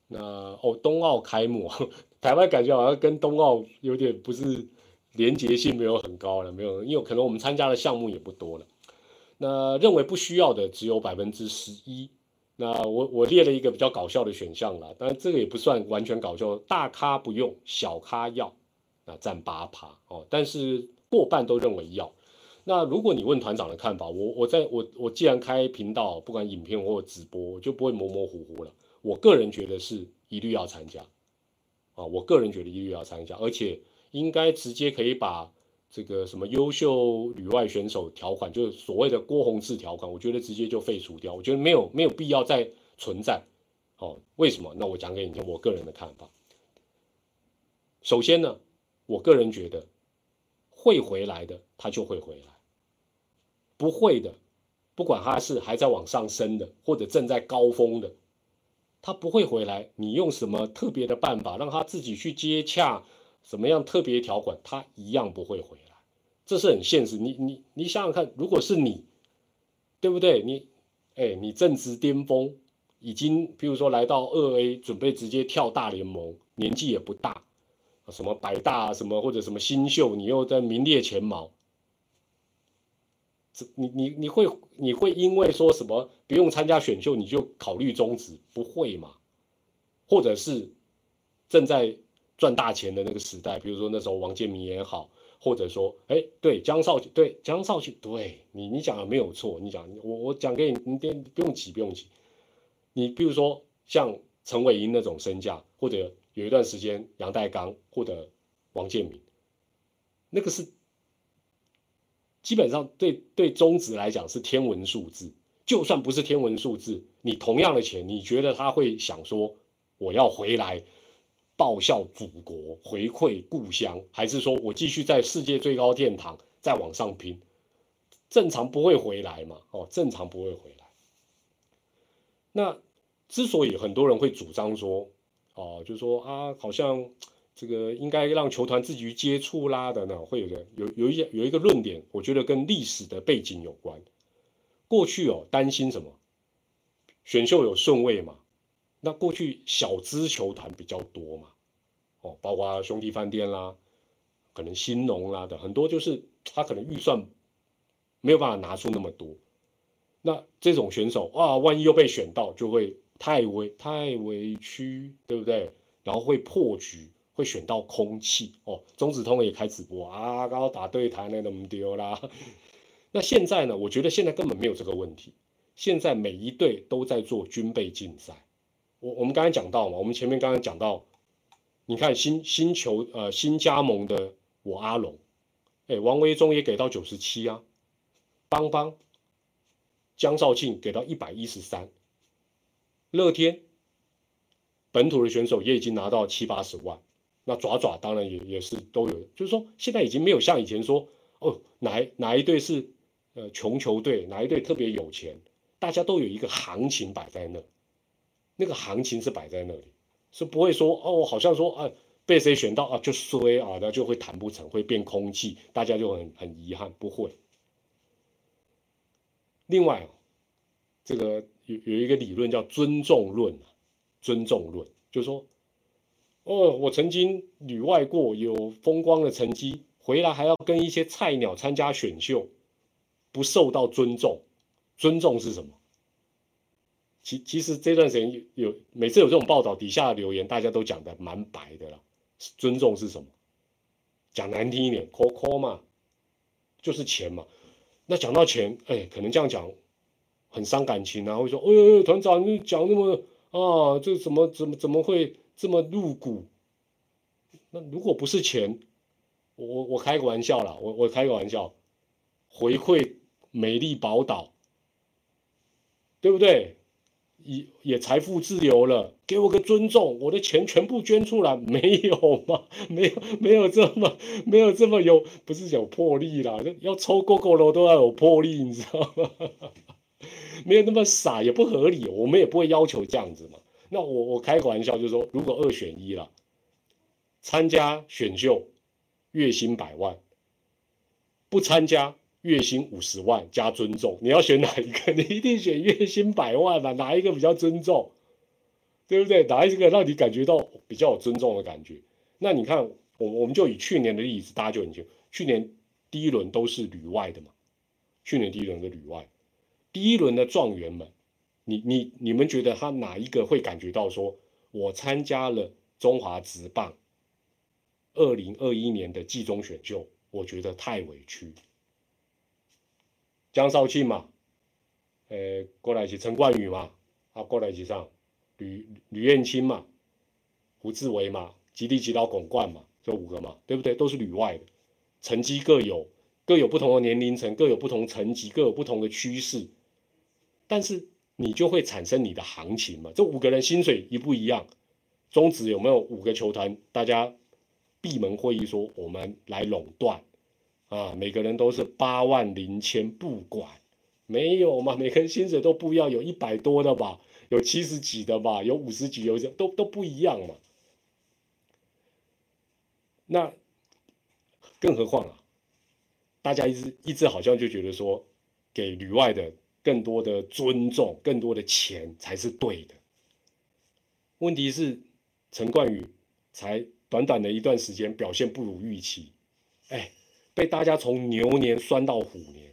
那哦冬奥开幕，台湾感觉好像跟冬奥有点不是连结性没有很高了，没有，因为可能我们参加的项目也不多了。那认为不需要的只有百分之十一。那我我列了一个比较搞笑的选项了，当然这个也不算完全搞笑，大咖不用，小咖要，那占八趴哦，但是过半都认为要。那如果你问团长的看法，我我在我我既然开频道，不管影片或直播，我就不会模模糊糊了。我个人觉得是一律要参加，啊，我个人觉得一律要参加，而且应该直接可以把。这个什么优秀旅外选手条款，就是所谓的郭宏志条款，我觉得直接就废除掉，我觉得没有没有必要再存在。哦，为什么？那我讲给你听，我个人的看法。首先呢，我个人觉得会回来的，他就会回来；不会的，不管他是还在往上升的，或者正在高峰的，他不会回来。你用什么特别的办法让他自己去接洽？什么样特别条款，他一样不会回来，这是很现实。你你你想想看，如果是你，对不对？你，哎，你正值巅峰，已经比如说来到二 A，准备直接跳大联盟，年纪也不大，什么百大什么或者什么新秀，你又在名列前茅，你你你会你会因为说什么不用参加选秀你就考虑终止？不会嘛？或者是正在。赚大钱的那个时代，比如说那时候王建民也好，或者说，哎，对江少，对江少庆，对你，你讲的没有错，你讲我我讲给你，你别不用急，不用急。你比如说像陈伟英那种身价，或者有一段时间杨代刚或者王建民，那个是基本上对对中职来讲是天文数字。就算不是天文数字，你同样的钱，你觉得他会想说我要回来？报效祖国，回馈故乡，还是说我继续在世界最高殿堂再往上拼？正常不会回来嘛？哦，正常不会回来。那之所以很多人会主张说，哦，就说啊，好像这个应该让球团自己去接触啦的呢，会有的有有一些有一个论点，我觉得跟历史的背景有关。过去哦，担心什么？选秀有顺位嘛？那过去小资球团比较多嘛，哦，包括兄弟饭店啦，可能新农啦的很多，就是他可能预算没有办法拿出那么多，那这种选手啊，万一又被选到，就会太委太委屈，对不对？然后会破局，会选到空气哦。中子通也开直播啊，刚刚打对台那么丢啦。那现在呢？我觉得现在根本没有这个问题，现在每一队都在做军备竞赛。我我们刚才讲到嘛，我们前面刚才讲到，你看新新球呃新加盟的我阿龙，哎王维忠也给到九十七啊，邦邦、江少庆给到一百一十三，乐天本土的选手也已经拿到七八十万，那爪爪当然也也是都有，就是说现在已经没有像以前说哦哪哪一队是呃穷球队，哪一队特别有钱，大家都有一个行情摆在那，那个行情是摆在那里，是不会说哦好像说啊。被谁选到啊？就衰啊，那就会谈不成，会变空气，大家就很很遗憾。不会。另外，这个有有一个理论叫尊重论尊重论就是说，哦，我曾经旅外过，有风光的成绩，回来还要跟一些菜鸟参加选秀，不受到尊重。尊重是什么？其其实这段时间有每次有这种报道，底下留言大家都讲的蛮白的了。尊重是什么？讲难听一点，call call 嘛，就是钱嘛。那讲到钱，哎，可能这样讲很伤感情啊。会说，哎呦，团长你讲那么啊，这怎么怎么怎么会这么露骨？那如果不是钱，我我开个玩笑啦，我我开个玩笑，回馈美丽宝岛，对不对？也也财富自由了，给我个尊重，我的钱全部捐出来，没有吗？没有，没有这么没有这么有，不是有魄力啦，要抽够够了都要有魄力，你知道吗？没有那么傻，也不合理，我们也不会要求这样子嘛。那我我开个玩笑，就是说，如果二选一了，参加选秀，月薪百万，不参加。月薪五十万加尊重，你要选哪一个？你一定选月薪百万吧？哪一个比较尊重？对不对？哪一个让你感觉到比较有尊重的感觉？那你看，我我们就以去年的例子，大家就很清楚。去年第一轮都是旅外的嘛，去年第一轮是旅外，第一轮的状元们，你你你们觉得他哪一个会感觉到说，我参加了中华职棒二零二一年的季中选秀，我觉得太委屈。江少庆嘛，呃，过来是陈冠宇嘛，啊，过来是上吕吕彦青嘛，胡志伟嘛，吉利吉岛巩冠嘛，这五个嘛，对不对？都是旅外的，成绩各有各有不同的年龄层，各有不同层级，各有不同的趋势，但是你就会产生你的行情嘛。这五个人薪水一不一样？中职有没有五个球团？大家闭门会议说，我们来垄断。啊，每个人都是八万零千，不管没有嘛，每个人薪水都不一样，有一百多的吧，有七十几的吧，有五十几，有都都不一样嘛。那更何况啊，大家一直一直好像就觉得说，给旅外的更多的尊重，更多的钱才是对的。问题是陈冠宇才短短的一段时间表现不如预期，哎。被大家从牛年酸到虎年，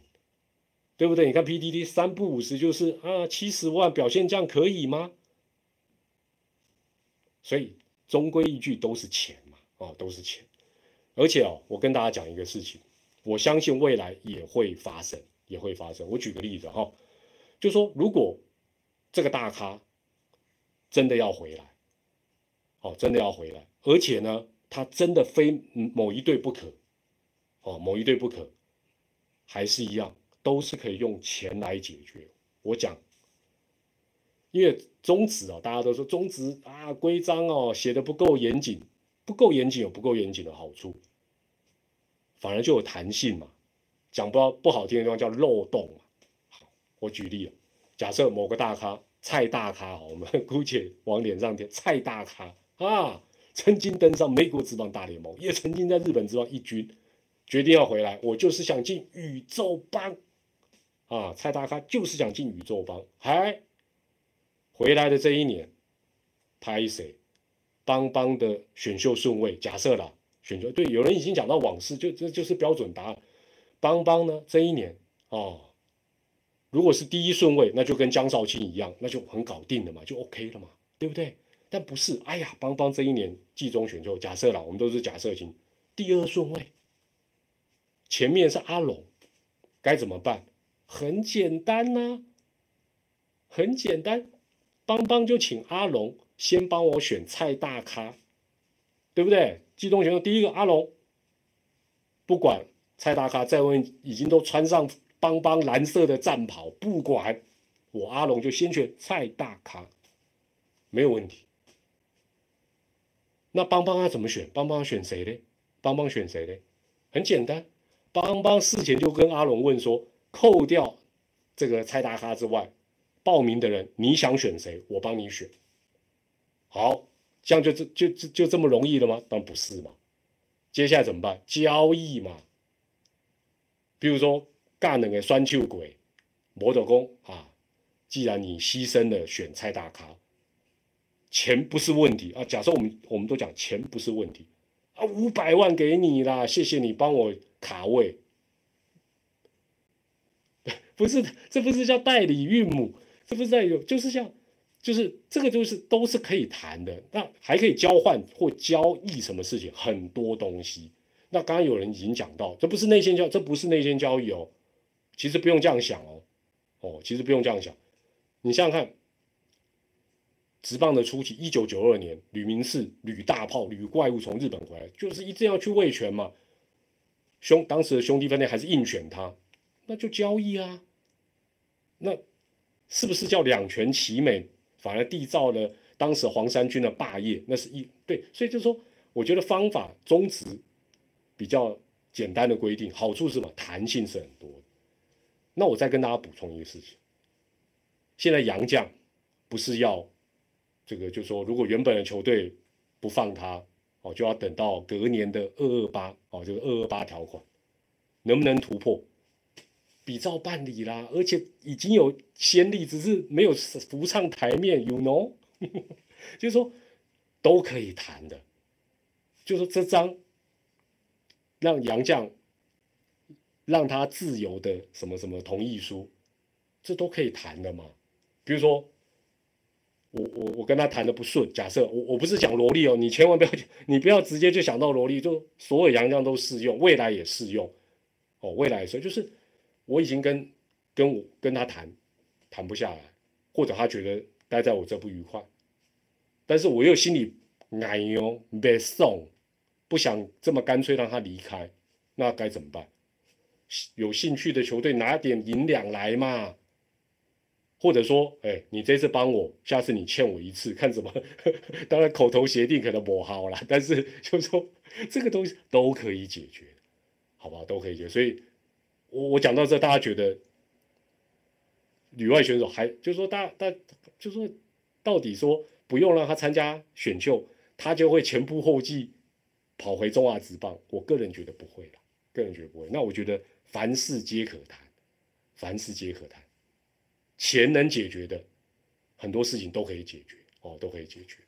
对不对？你看 PDD 三不五十就是啊，七十万表现这样可以吗？所以终归一句都是钱嘛，哦，都是钱。而且哦，我跟大家讲一个事情，我相信未来也会发生，也会发生。我举个例子哈，就说如果这个大咖真的要回来，哦，真的要回来，而且呢，他真的非某一队不可。哦，某一对不可，还是一样，都是可以用钱来解决。我讲，因为中职啊，大家都说中职啊，规章哦写的不够严谨，不够严谨有不够严谨的好处，反而就有弹性嘛。讲不不好听的地方叫漏洞嘛。我举例，假设某个大咖蔡大咖，我们姑且往脸上贴蔡大咖啊，曾经登上美国职棒大联盟，也曾经在日本职棒一军。决定要回来，我就是想进宇宙帮，啊，蔡大咖就是想进宇宙帮，还回来的这一年，拍谁？邦邦的选秀顺位，假设了选秀，对，有人已经讲到往事，就这就是标准答案。邦邦呢，这一年哦，如果是第一顺位，那就跟江少卿一样，那就很搞定了嘛，就 OK 了嘛，对不对？但不是，哎呀，邦邦这一年季中选秀，假设了，我们都是假设型，第二顺位。前面是阿龙，该怎么办？很简单呐，很简单，邦邦就请阿龙先帮我选蔡大咖，对不对？季中选秀第一个阿龙，不管蔡大咖再问，已经都穿上邦邦蓝色的战袍，不管我阿龙就先选蔡大咖，没有问题。那邦邦他怎么选？邦邦选谁呢？邦邦选谁呢？很简单，邦邦事前就跟阿龙问说，扣掉这个蔡大咖之外，报名的人你想选谁？我帮你选。好，这样就这就就就这么容易了吗？当然不是嘛。接下来怎么办？交易嘛。比如说，干那个酸臭鬼，魔头公啊，既然你牺牲了选蔡大咖，钱不是问题啊。假设我们我们都讲钱不是问题啊，五百万给你啦，谢谢你帮我卡位。不是，这不是叫代理孕母，这不是在有，就是像。就是这个，就是都是可以谈的，那还可以交换或交易什么事情，很多东西。那刚刚有人已经讲到，这不是内线交，这不是内线交易哦。其实不用这样想哦，哦，其实不用这样想。你想想看，直棒的初期，一九九二年，吕明士、吕大炮、吕怪物从日本回来，就是一定要去卫权嘛。兄，当时的兄弟分队还是硬选他，那就交易啊。那是不是叫两全其美？反而缔造了当时黄山军的霸业，那是一对，所以就说，我觉得方法宗旨比较简单的规定，好处是什么？弹性是很多。那我再跟大家补充一个事情，现在杨将不是要这个，就说如果原本的球队不放他，哦，就要等到隔年的二二八，哦，就是二二八条款，能不能突破？比照办理啦，而且已经有先例，只是没有浮上台面，you know，就是说都可以谈的，就说这张让杨绛让他自由的什么什么同意书，这都可以谈的嘛。比如说我我我跟他谈的不顺，假设我我不是讲萝莉哦，你千万不要你不要直接就想到萝莉，就所有杨绛都适用，未来也适用哦，未来所以就是。我已经跟跟我跟他谈，谈不下来，或者他觉得待在我这不愉快，但是我又心里哎呦别送，不想这么干脆让他离开，那该怎么办？有兴趣的球队拿点银两来嘛，或者说，哎，你这次帮我，下次你欠我一次，看怎么？当然口头协定可能不好了，但是就说这个东西都可以解决，好吧，都可以解决，所以。我我讲到这，大家觉得旅外选手还就是说，大大就是说，到底说不用让他参加选秀，他就会前仆后继跑回中华职棒？我个人觉得不会了，个人觉得不会。那我觉得凡事皆可谈，凡事皆可谈，钱能解决的很多事情都可以解决哦，都可以解决。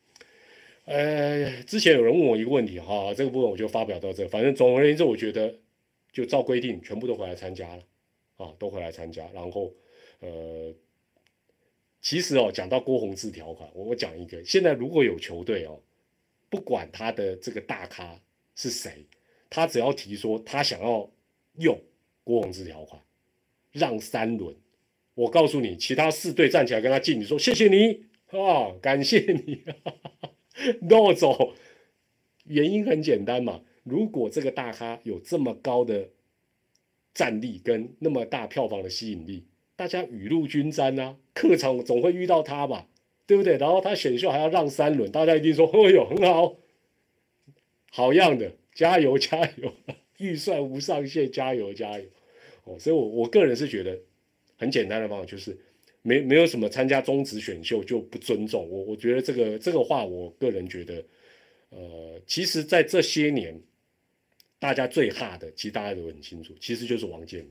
呃，之前有人问我一个问题哈，这个部分我就发表到这。反正总而言之，我觉得。就照规定，全部都回来参加了，啊，都回来参加。然后，呃，其实哦，讲到郭宏志条款，我讲一个，现在如果有球队哦，不管他的这个大咖是谁，他只要提说他想要用郭宏志条款，让三轮，我告诉你，其他四队站起来跟他敬，礼说谢谢你啊，感谢你，诺走。原因很简单嘛。如果这个大咖有这么高的战力跟那么大票房的吸引力，大家雨露均沾啊，客场总会遇到他吧，对不对？然后他选秀还要让三轮，大家一定说：“哦呦，很好，好样的，加油加油，预算无上限，加油加油。”哦，所以，我我个人是觉得很简单的方法就是，没没有什么参加中职选秀就不尊重我。我觉得这个这个话，我个人觉得，呃，其实，在这些年。大家最怕的，其实大家都很清楚，其实就是王建民，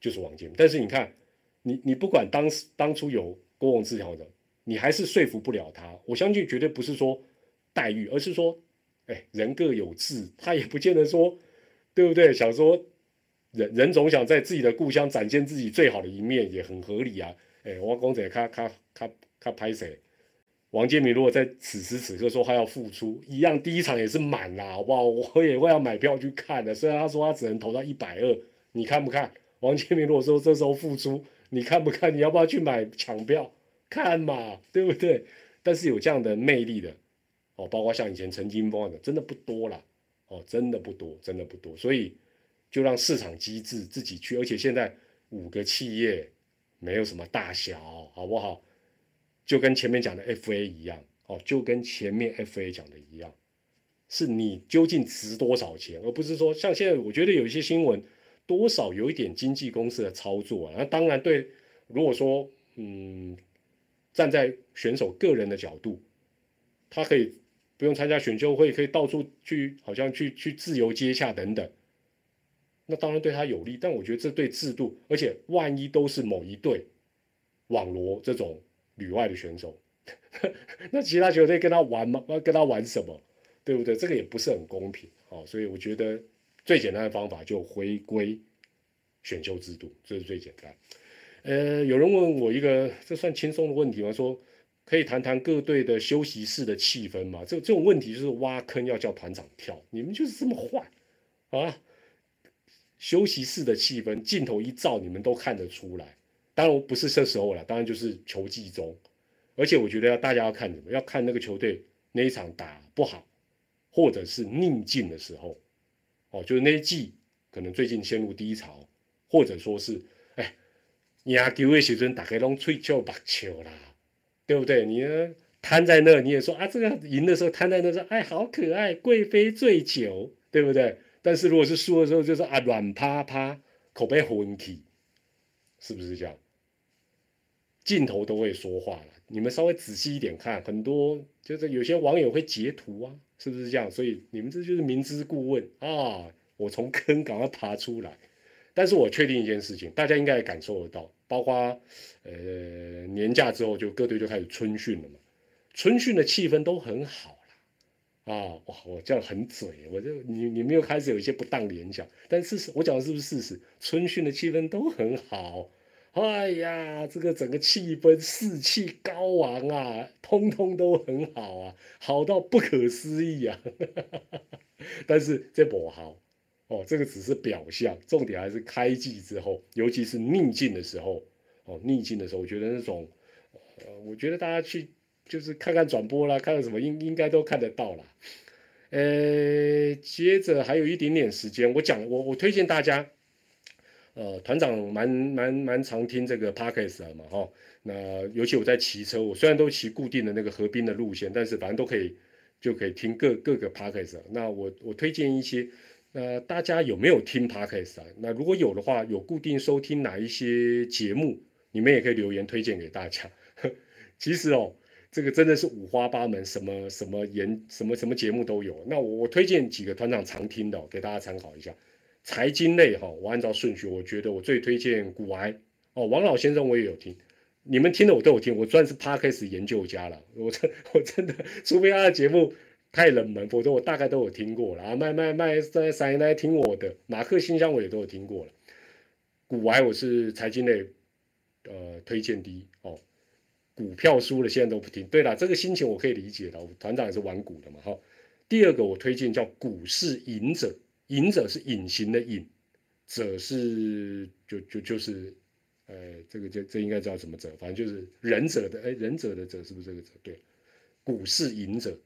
就是王建民。但是你看，你你不管当时当初有国王字条的，你还是说服不了他。我相信绝对不是说待遇，而是说，哎，人各有志，他也不见得说，对不对？想说人人总想在自己的故乡展现自己最好的一面，也很合理啊。哎，王公子，他他他他拍谁？王建民如果在此时此刻说他要复出，一样第一场也是满啦，好不好？我也会要买票去看的。虽然他说他只能投到一百二，你看不看？王建民如果说这时候复出，你看不看？你要不要去买抢票看嘛？对不对？但是有这样的魅力的哦，包括像以前陈金峰的，真的不多了哦，真的不多，真的不多。所以就让市场机制自己去，而且现在五个企业没有什么大小，好不好？就跟前面讲的 FA 一样，哦，就跟前面 FA 讲的一样，是你究竟值多少钱，而不是说像现在我觉得有一些新闻多少有一点经纪公司的操作啊。那当然对，如果说嗯，站在选手个人的角度，他可以不用参加选秀会，可以到处去，好像去去自由接洽等等。那当然对他有利，但我觉得这对制度，而且万一都是某一队网罗这种旅外的选手，那其他球队跟他玩吗？跟他玩什么？对不对？这个也不是很公平哦。所以我觉得最简单的方法就回归选秀制度，这是最简单。呃，有人问我一个这算轻松的问题吗？说可以谈谈各队的休息室的气氛吗？这这种问题就是挖坑要叫团长跳，你们就是这么坏啊！休息室的气氛，镜头一照，你们都看得出来。当然不是这时候了，当然就是球季中。而且我觉得要大家要看什么？要看那个球队那一场打不好，或者是逆境的时候，哦，就是那一季可能最近陷入低潮，或者说是哎，赢球的时阵大家拢吹叫白球啦，对不对？你瘫在那，你也说啊，这个赢的时候瘫在那说，哎，好可爱，贵妃醉酒，对不对？但是如果是输的时候，就是啊软趴趴，口碑混体，是不是这样？镜头都会说话了，你们稍微仔细一点看，很多就是有些网友会截图啊，是不是这样？所以你们这就是明知故问啊，我从坑赶快爬出来。但是我确定一件事情，大家应该也感受得到，包括呃年假之后，就各队就开始春训了嘛，春训的气氛都很好。啊，哇，我这样很嘴，我就你你们又开始有一些不当联想，但事实我讲的是不是事实？春训的气氛都很好，哎呀，这个整个气氛士气高昂啊，通通都很好啊，好到不可思议啊！但是这不好哦，这个只是表象，重点还是开季之后，尤其是逆境的时候哦，逆境的时候，我觉得那种，呃，我觉得大家去。就是看看转播啦，看看什么应应该都看得到啦。呃，接着还有一点点时间，我讲我我推荐大家，呃，团长蛮蛮蛮常听这个 podcast 嘛哈。那尤其我在骑车，我虽然都骑固定的那个河滨的路线，但是反正都可以就可以听各各个 podcast。那我我推荐一些，呃，大家有没有听 podcast 啊？那如果有的话，有固定收听哪一些节目，你们也可以留言推荐给大家。其实哦。这个真的是五花八门，什么什么研什么什么节目都有。那我我推荐几个团长常听的，给大家参考一下。财经类哈，我按照顺序，我觉得我最推荐古癌哦，王老先生我也有听，你们听的我都有听，我算是 Parkes 研究家了。我真 我真的，除非他的节目太冷门，否则我大概都有听过了啊。卖卖卖在闪来听我的，马克信箱我也都有听过了。古癌我是财经类，呃，推荐第一哦。股票输了，现在都不听。对了，这个心情我可以理解的。团长也是玩股的嘛，哈。第二个我推荐叫股市隐者，隐者是隐形的隐，者是就就就是，呃，这个这这应该叫什么者，反正就是忍者的，哎，忍者的者是不是这个者？对，股市隐者。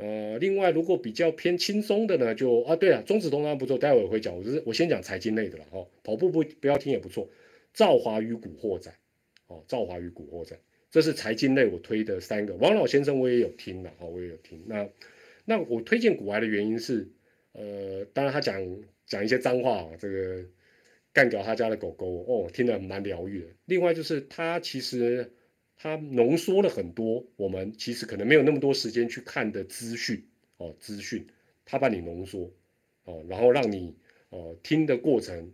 呃，另外如果比较偏轻松的呢，就啊，对了，中子通当然不错，待会我会讲。我就是我先讲财经类的了，哈。跑步不不要听也不错。赵华与古惑仔，哦，赵华与古惑仔。这是财经类我推的三个，王老先生我也有听的哈，我也有听。那那我推荐古玩的原因是，呃，当然他讲讲一些脏话啊，这个干掉他家的狗狗哦，听得蛮疗愈的。另外就是他其实他浓缩了很多我们其实可能没有那么多时间去看的资讯哦，资讯他帮你浓缩哦，然后让你哦听的过程，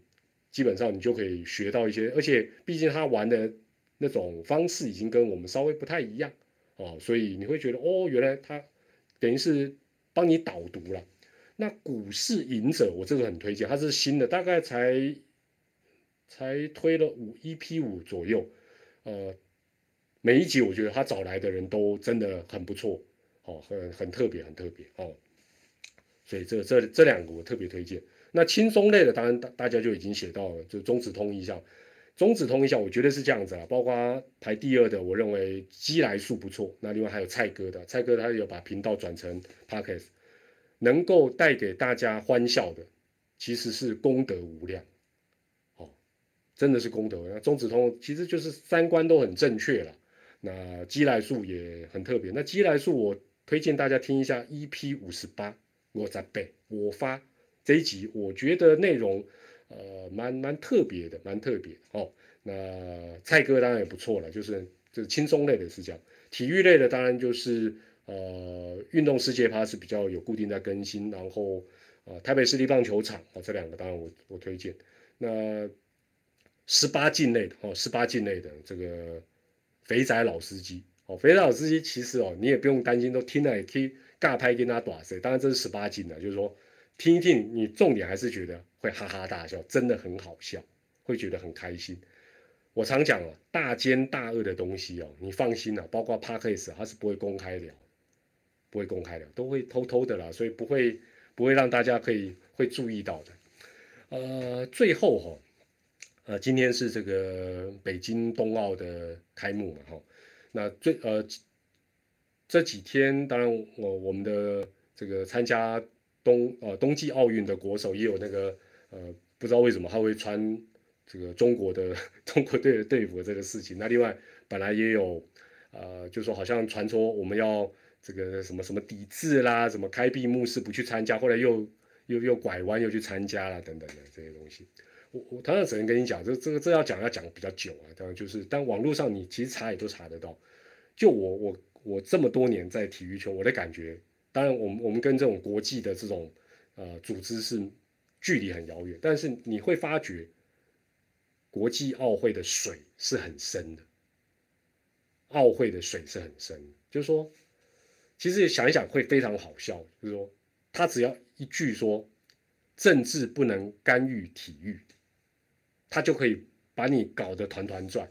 基本上你就可以学到一些，而且毕竟他玩的。那种方式已经跟我们稍微不太一样哦，所以你会觉得哦，原来他等于是帮你导读了。那股市赢者，我这个很推荐，它是新的，大概才才推了五一 P 五左右，呃，每一集我觉得他找来的人都真的很不错哦，很很特别，很特别哦，所以这这这两个我特别推荐。那轻松类的，当然大大家就已经写到了，就中子通一下。中指通一下，我觉得是这样子啊，包括排第二的，我认为基来数不错。那另外还有蔡哥的，蔡哥他有把频道转成 podcast，能够带给大家欢笑的，其实是功德无量，哦，真的是功德无量。中子通其实就是三观都很正确了，那基来数也很特别。那基来数我推荐大家听一下 EP 五十八，我在背我发这一集，我觉得内容呃蛮蛮特别的，蛮特别哦。那蔡哥当然也不错了，就是就是轻松类的是这样，体育类的当然就是呃运动世界趴是比较有固定在更新，然后。呃，台北市立棒球场啊，这两个当然我我推荐。那十八禁内的哦，十八禁内的这个肥仔老司机哦，肥仔老司机其实哦，你也不用担心，都听了也可以尬拍跟他打谁。当然这是十八禁的，就是说听一听，你重点还是觉得会哈哈大笑，真的很好笑，会觉得很开心。我常讲啊，大奸大恶的东西哦，你放心了，包括 p a r k a s 它是不会公开的，不会公开的，都会偷偷的啦，所以不会。不会让大家可以会注意到的，呃，最后哈，呃，今天是这个北京冬奥的开幕嘛哈，那最呃这几天，当然我我们的这个参加冬呃冬季奥运的国手也有那个呃不知道为什么他会穿这个中国的中国队的队服这个事情，那另外本来也有呃就说好像传说我们要。这个什么什么抵制啦，什么开闭幕式不去参加，后来又又又拐弯又去参加了等等的这些东西，我我当然只能跟你讲，这这个这要讲要讲比较久啊，当然就是，但网络上你其实查也都查得到。就我我我这么多年在体育圈，我的感觉，当然我们我们跟这种国际的这种呃组织是距离很遥远，但是你会发觉国际奥会的水是很深的，奥会的水是很深，就是说。其实想一想会非常好笑，就是说，他只要一句说“政治不能干预体育”，他就可以把你搞得团团转。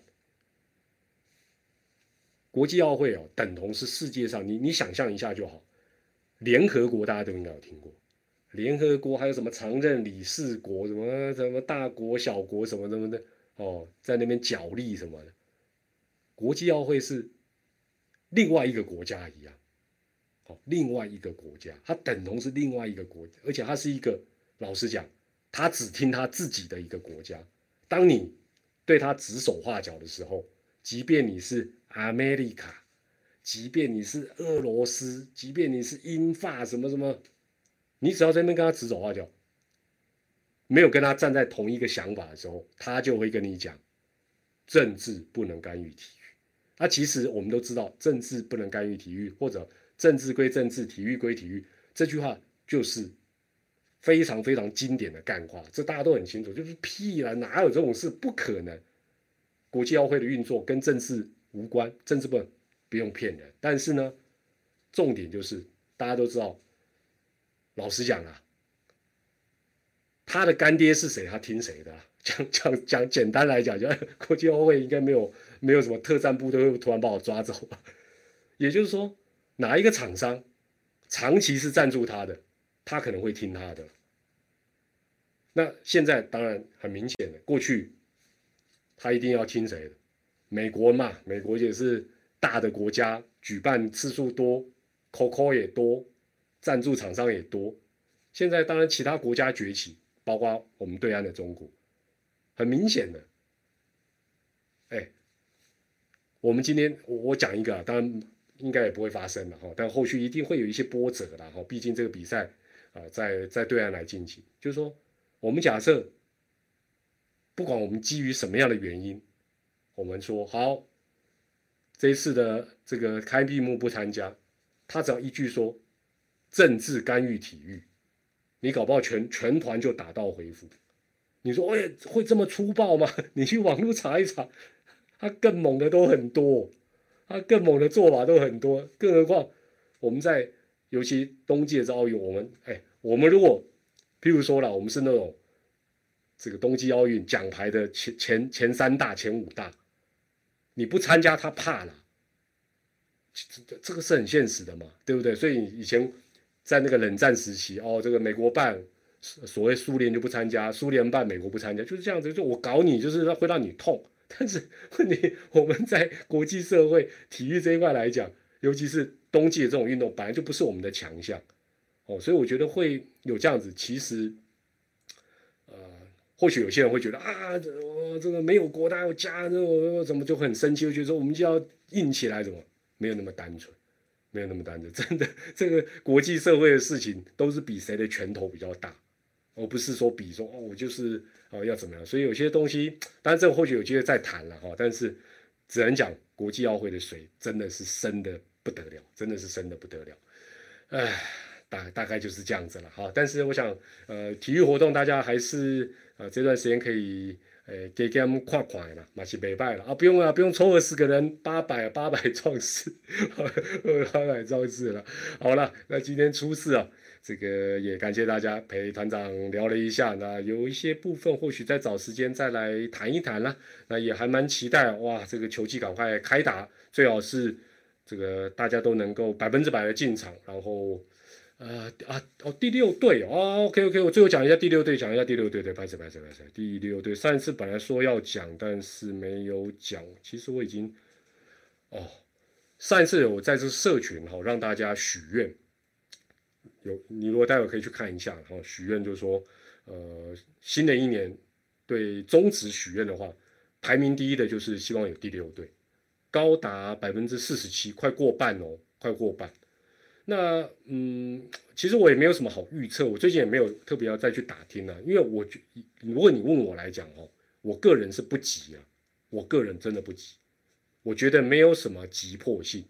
国际奥会哦，等同是世界上你你想象一下就好。联合国大家都应该有听过，联合国还有什么常任理事国，什么什么大国小国什么什么的哦，在那边角力什么的。国际奥会是另外一个国家一样。哦，另外一个国家，它等同是另外一个国，而且它是一个，老实讲，他只听他自己的一个国家。当你对他指手画脚的时候，即便你是 America，即便你是俄罗斯，即便你是英法什么什么，你只要在那边跟他指手画脚，没有跟他站在同一个想法的时候，他就会跟你讲，政治不能干预体育。那其实我们都知道，政治不能干预体育，或者。政治归政治，体育归体育，这句话就是非常非常经典的干话，这大家都很清楚，就是屁了，哪有这种事？不可能！国际奥会的运作跟政治无关，政治不不用骗人。但是呢，重点就是大家都知道，老实讲啊，他的干爹是谁，他听谁的？讲讲讲，简单来讲，就 国际奥会应该没有没有什么特战部队会突然把我抓走，也就是说。哪一个厂商长期是赞助他的，他可能会听他的。那现在当然很明显的，过去他一定要听谁的？美国嘛，美国也是大的国家，举办次数多，COCO 也多，赞助厂商也多。现在当然其他国家崛起，包括我们对岸的中国，很明显的。哎，我们今天我我讲一个啊，当然。应该也不会发生了哈，但后续一定会有一些波折的哈。毕竟这个比赛啊，在在对岸来进行，就是说，我们假设，不管我们基于什么样的原因，我们说好，这一次的这个开闭幕不参加，他只要一句说政治干预体育，你搞不好全全团就打道回府。你说哎，会这么粗暴吗？你去网络查一查，他更猛的都很多。他更猛的做法都很多，更何况我们在尤其冬季的奥运，我们哎，我们如果譬如说了，我们是那种这个冬季奥运奖牌的前前前三大、前五大，你不参加他怕了，这这个是很现实的嘛，对不对？所以以前在那个冷战时期，哦，这个美国办所谓苏联就不参加，苏联办美国不参加，就是这样子，就我搞你，就是会让你痛。但是问题，我们在国际社会体育这一块来讲，尤其是冬季的这种运动，本来就不是我们的强项，哦，所以我觉得会有这样子。其实呃或许有些人会觉得啊，这我这个没有国，哪有家，这我怎么就很生气？我觉得说我们就要硬起来，怎么没有那么单纯，没有那么单纯。真的，这个国际社会的事情都是比谁的拳头比较大，而不是说比说哦，我就是哦要怎么样。所以有些东西，当然这个或许有机会再谈了哈。但是只能讲国际奥会的水真的是深的不得了，真的是深的不得了。唉，大大概就是这样子了哈。但是我想，呃，体育活动大家还是。呃，这段时间可以，呃，给给他们看看啦，嘛是没败了啊，不用啊，不用抽二十个人，八百八百壮士，八百壮士了。好了，那今天初四啊，这个也感谢大家陪团长聊了一下，那有一些部分或许再找时间再来谈一谈啦。那也还蛮期待哇，这个球季赶快开打，最好是这个大家都能够百分之百的进场，然后。呃啊哦，第六队哦，OK OK，我最后讲一下第六队，讲一下第六队，对，拍手拍手拍手，第六队上一次本来说要讲，但是没有讲。其实我已经哦，上一次我在这社群哈，让大家许愿，有你如果待会可以去看一下哈，许愿就是说，呃，新的一年对宗旨许愿的话，排名第一的就是希望有第六队，高达百分之四十七，快过半哦，快过半。那嗯，其实我也没有什么好预测，我最近也没有特别要再去打听了，因为我觉如果你问我来讲哦，我个人是不急啊，我个人真的不急，我觉得没有什么急迫性。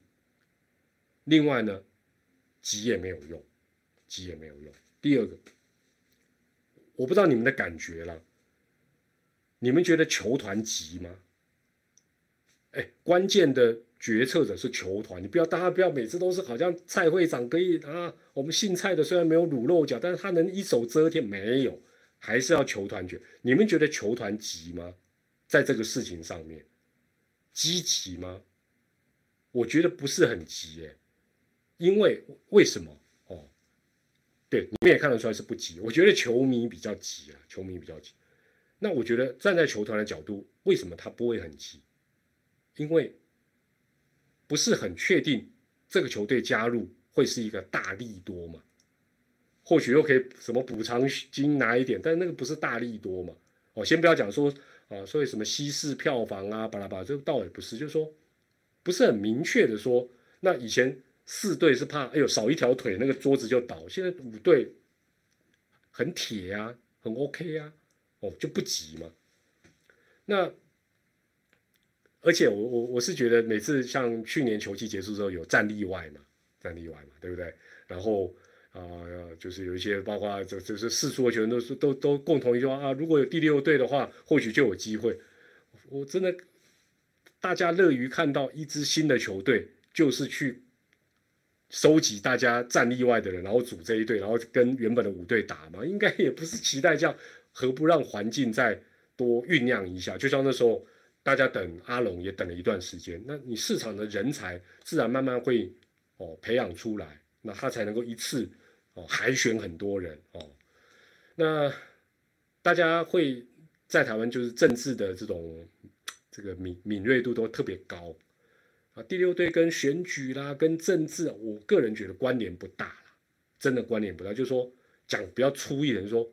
另外呢，急也没有用，急也没有用。第二个，我不知道你们的感觉了，你们觉得球团急吗？哎，关键的。决策者是球团，你不要大家不要每次都是好像蔡会长可以啊，我们姓蔡的虽然没有卤肉脚，但是他能一手遮天，没有，还是要球团决。你们觉得球团急吗？在这个事情上面，积极吗？我觉得不是很急耶，因为为什么？哦，对，你们也看得出来是不急。我觉得球迷比较急啊，球迷比较急。那我觉得站在球团的角度，为什么他不会很急？因为。不是很确定这个球队加入会是一个大利多嘛？或许又可以什么补偿金拿一点，但那个不是大利多嘛？哦，先不要讲说啊，所以什么稀释票房啊，巴拉巴拉，这倒也不是，就是说不是很明确的说，那以前四队是怕哎呦少一条腿那个桌子就倒，现在五队很铁呀，很 OK 呀，哦就不急嘛，那。而且我我我是觉得每次像去年球季结束之后有战例外嘛，战例外嘛，对不对？然后啊，就是有一些包括就就是世俗的球员都是都都共同一句话啊，如果有第六队的话，或许就有机会。我真的大家乐于看到一支新的球队，就是去收集大家战例外的人，然后组这一队，然后跟原本的五队打嘛，应该也不是期待这样，何不让环境再多酝酿一下？就像那时候。大家等阿龙也等了一段时间，那你市场的人才自然慢慢会哦培养出来，那他才能够一次哦海选很多人哦。那大家会在台湾就是政治的这种这个敏敏锐度都特别高啊。第六队跟选举啦、跟政治，我个人觉得关联不大了，真的关联不大。就是说讲比较粗一点，说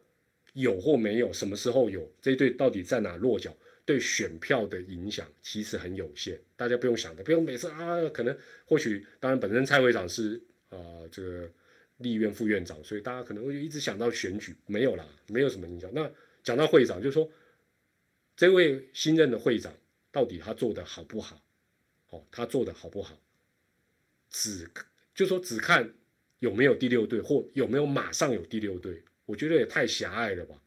有或没有，什么时候有这一队到底在哪落脚？对选票的影响其实很有限，大家不用想的，不用每次啊，可能或许当然本身蔡会长是啊这个立院副院长，所以大家可能会一直想到选举，没有啦，没有什么影响。那讲到会长，就是说这位新任的会长到底他做的好不好？哦，他做的好不好？只就说只看有没有第六队或有没有马上有第六队，我觉得也太狭隘了吧？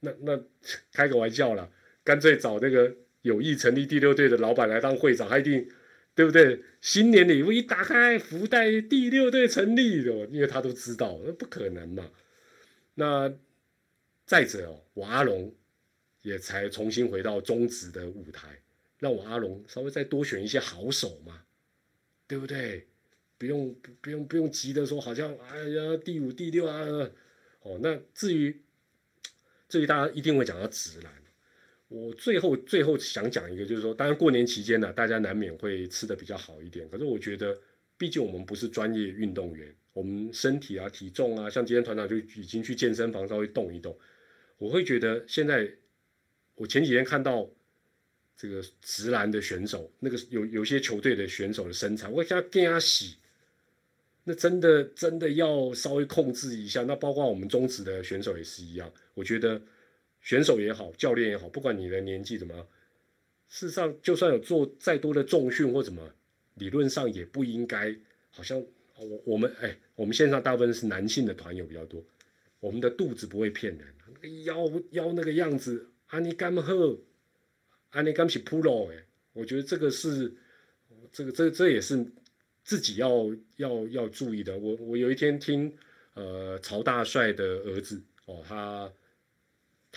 那那 开个玩笑了。干脆找那个有意成立第六队的老板来当会长，他一定对不对？新年礼物一打开，福袋第六队成立的，因为他都知道，那不可能嘛。那再者哦，我阿龙也才重新回到中职的舞台，让我阿龙稍微再多选一些好手嘛，对不对？不用不用不用急的说，好像哎呀第五第六啊，哦，那至于至于大家一定会讲到直男。我最后最后想讲一个，就是说，当然过年期间呢，大家难免会吃的比较好一点。可是我觉得，毕竟我们不是专业运动员，我们身体啊、体重啊，像今天团长就已经去健身房稍微动一动。我会觉得现在，我前几天看到这个直男的选手，那个有有些球队的选手的身材，我想跟他洗，那真的真的要稍微控制一下。那包括我们中职的选手也是一样，我觉得选手也好，教练也好，不管你的年纪怎么样，事实上就算有做再多的重训或怎么，理论上也不应该，好像我我们哎，我们线上大部分是男性的团友比较多。我们的肚子不会骗人，那个腰腰那个样子，阿尼甘赫，阿尼甘是 pro 哎，我觉得这个是，这个这这也是自己要要要注意的。我我有一天听呃曹大帅的儿子哦，他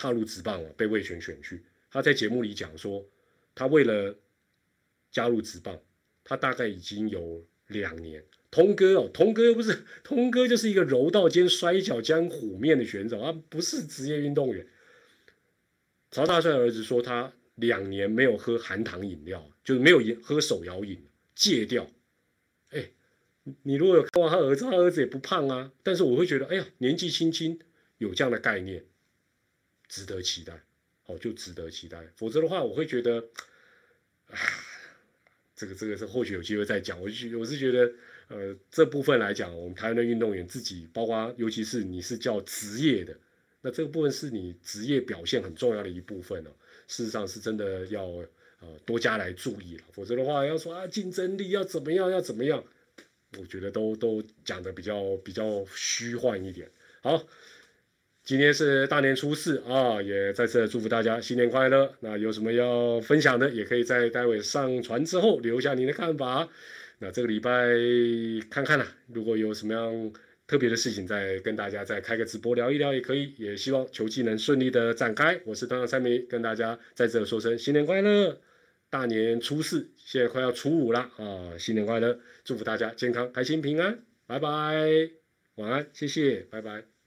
踏入职棒了，被魏权选去，他在节目里讲说，他为了加入职棒，他大概已经有两年。通哥哦，通哥又不是通哥，就是一个柔道兼摔跤兼虎面的选手，他不是职业运动员。曹大帅儿子说他两年没有喝含糖饮料，就是没有喝手摇饮，戒掉。哎，你如果有看他儿子，他儿子也不胖啊，但是我会觉得，哎呀，年纪轻轻有这样的概念，值得期待，好，就值得期待。否则的话，我会觉得，啊，这个这个是或许有机会再讲。我就我是觉得。呃，这部分来讲，我们台湾的运动员自己，包括尤其是你是叫职业的，那这个部分是你职业表现很重要的一部分哦。事实上是真的要呃多加来注意了，否则的话要说啊竞争力要怎么样要怎么样，我觉得都都讲的比较比较虚幻一点。好，今天是大年初四啊，也再次祝福大家新年快乐。那有什么要分享的，也可以在待会上传之后留下您的看法。那这个礼拜看看啦，如果有什么样特别的事情，再跟大家再开个直播聊一聊也可以。也希望球技能顺利的展开。我是团长蔡明，跟大家在这说声新年快乐，大年初四，现在快要初五了啊，新年快乐，祝福大家健康、开心、平安，拜拜，晚安，谢谢，拜拜。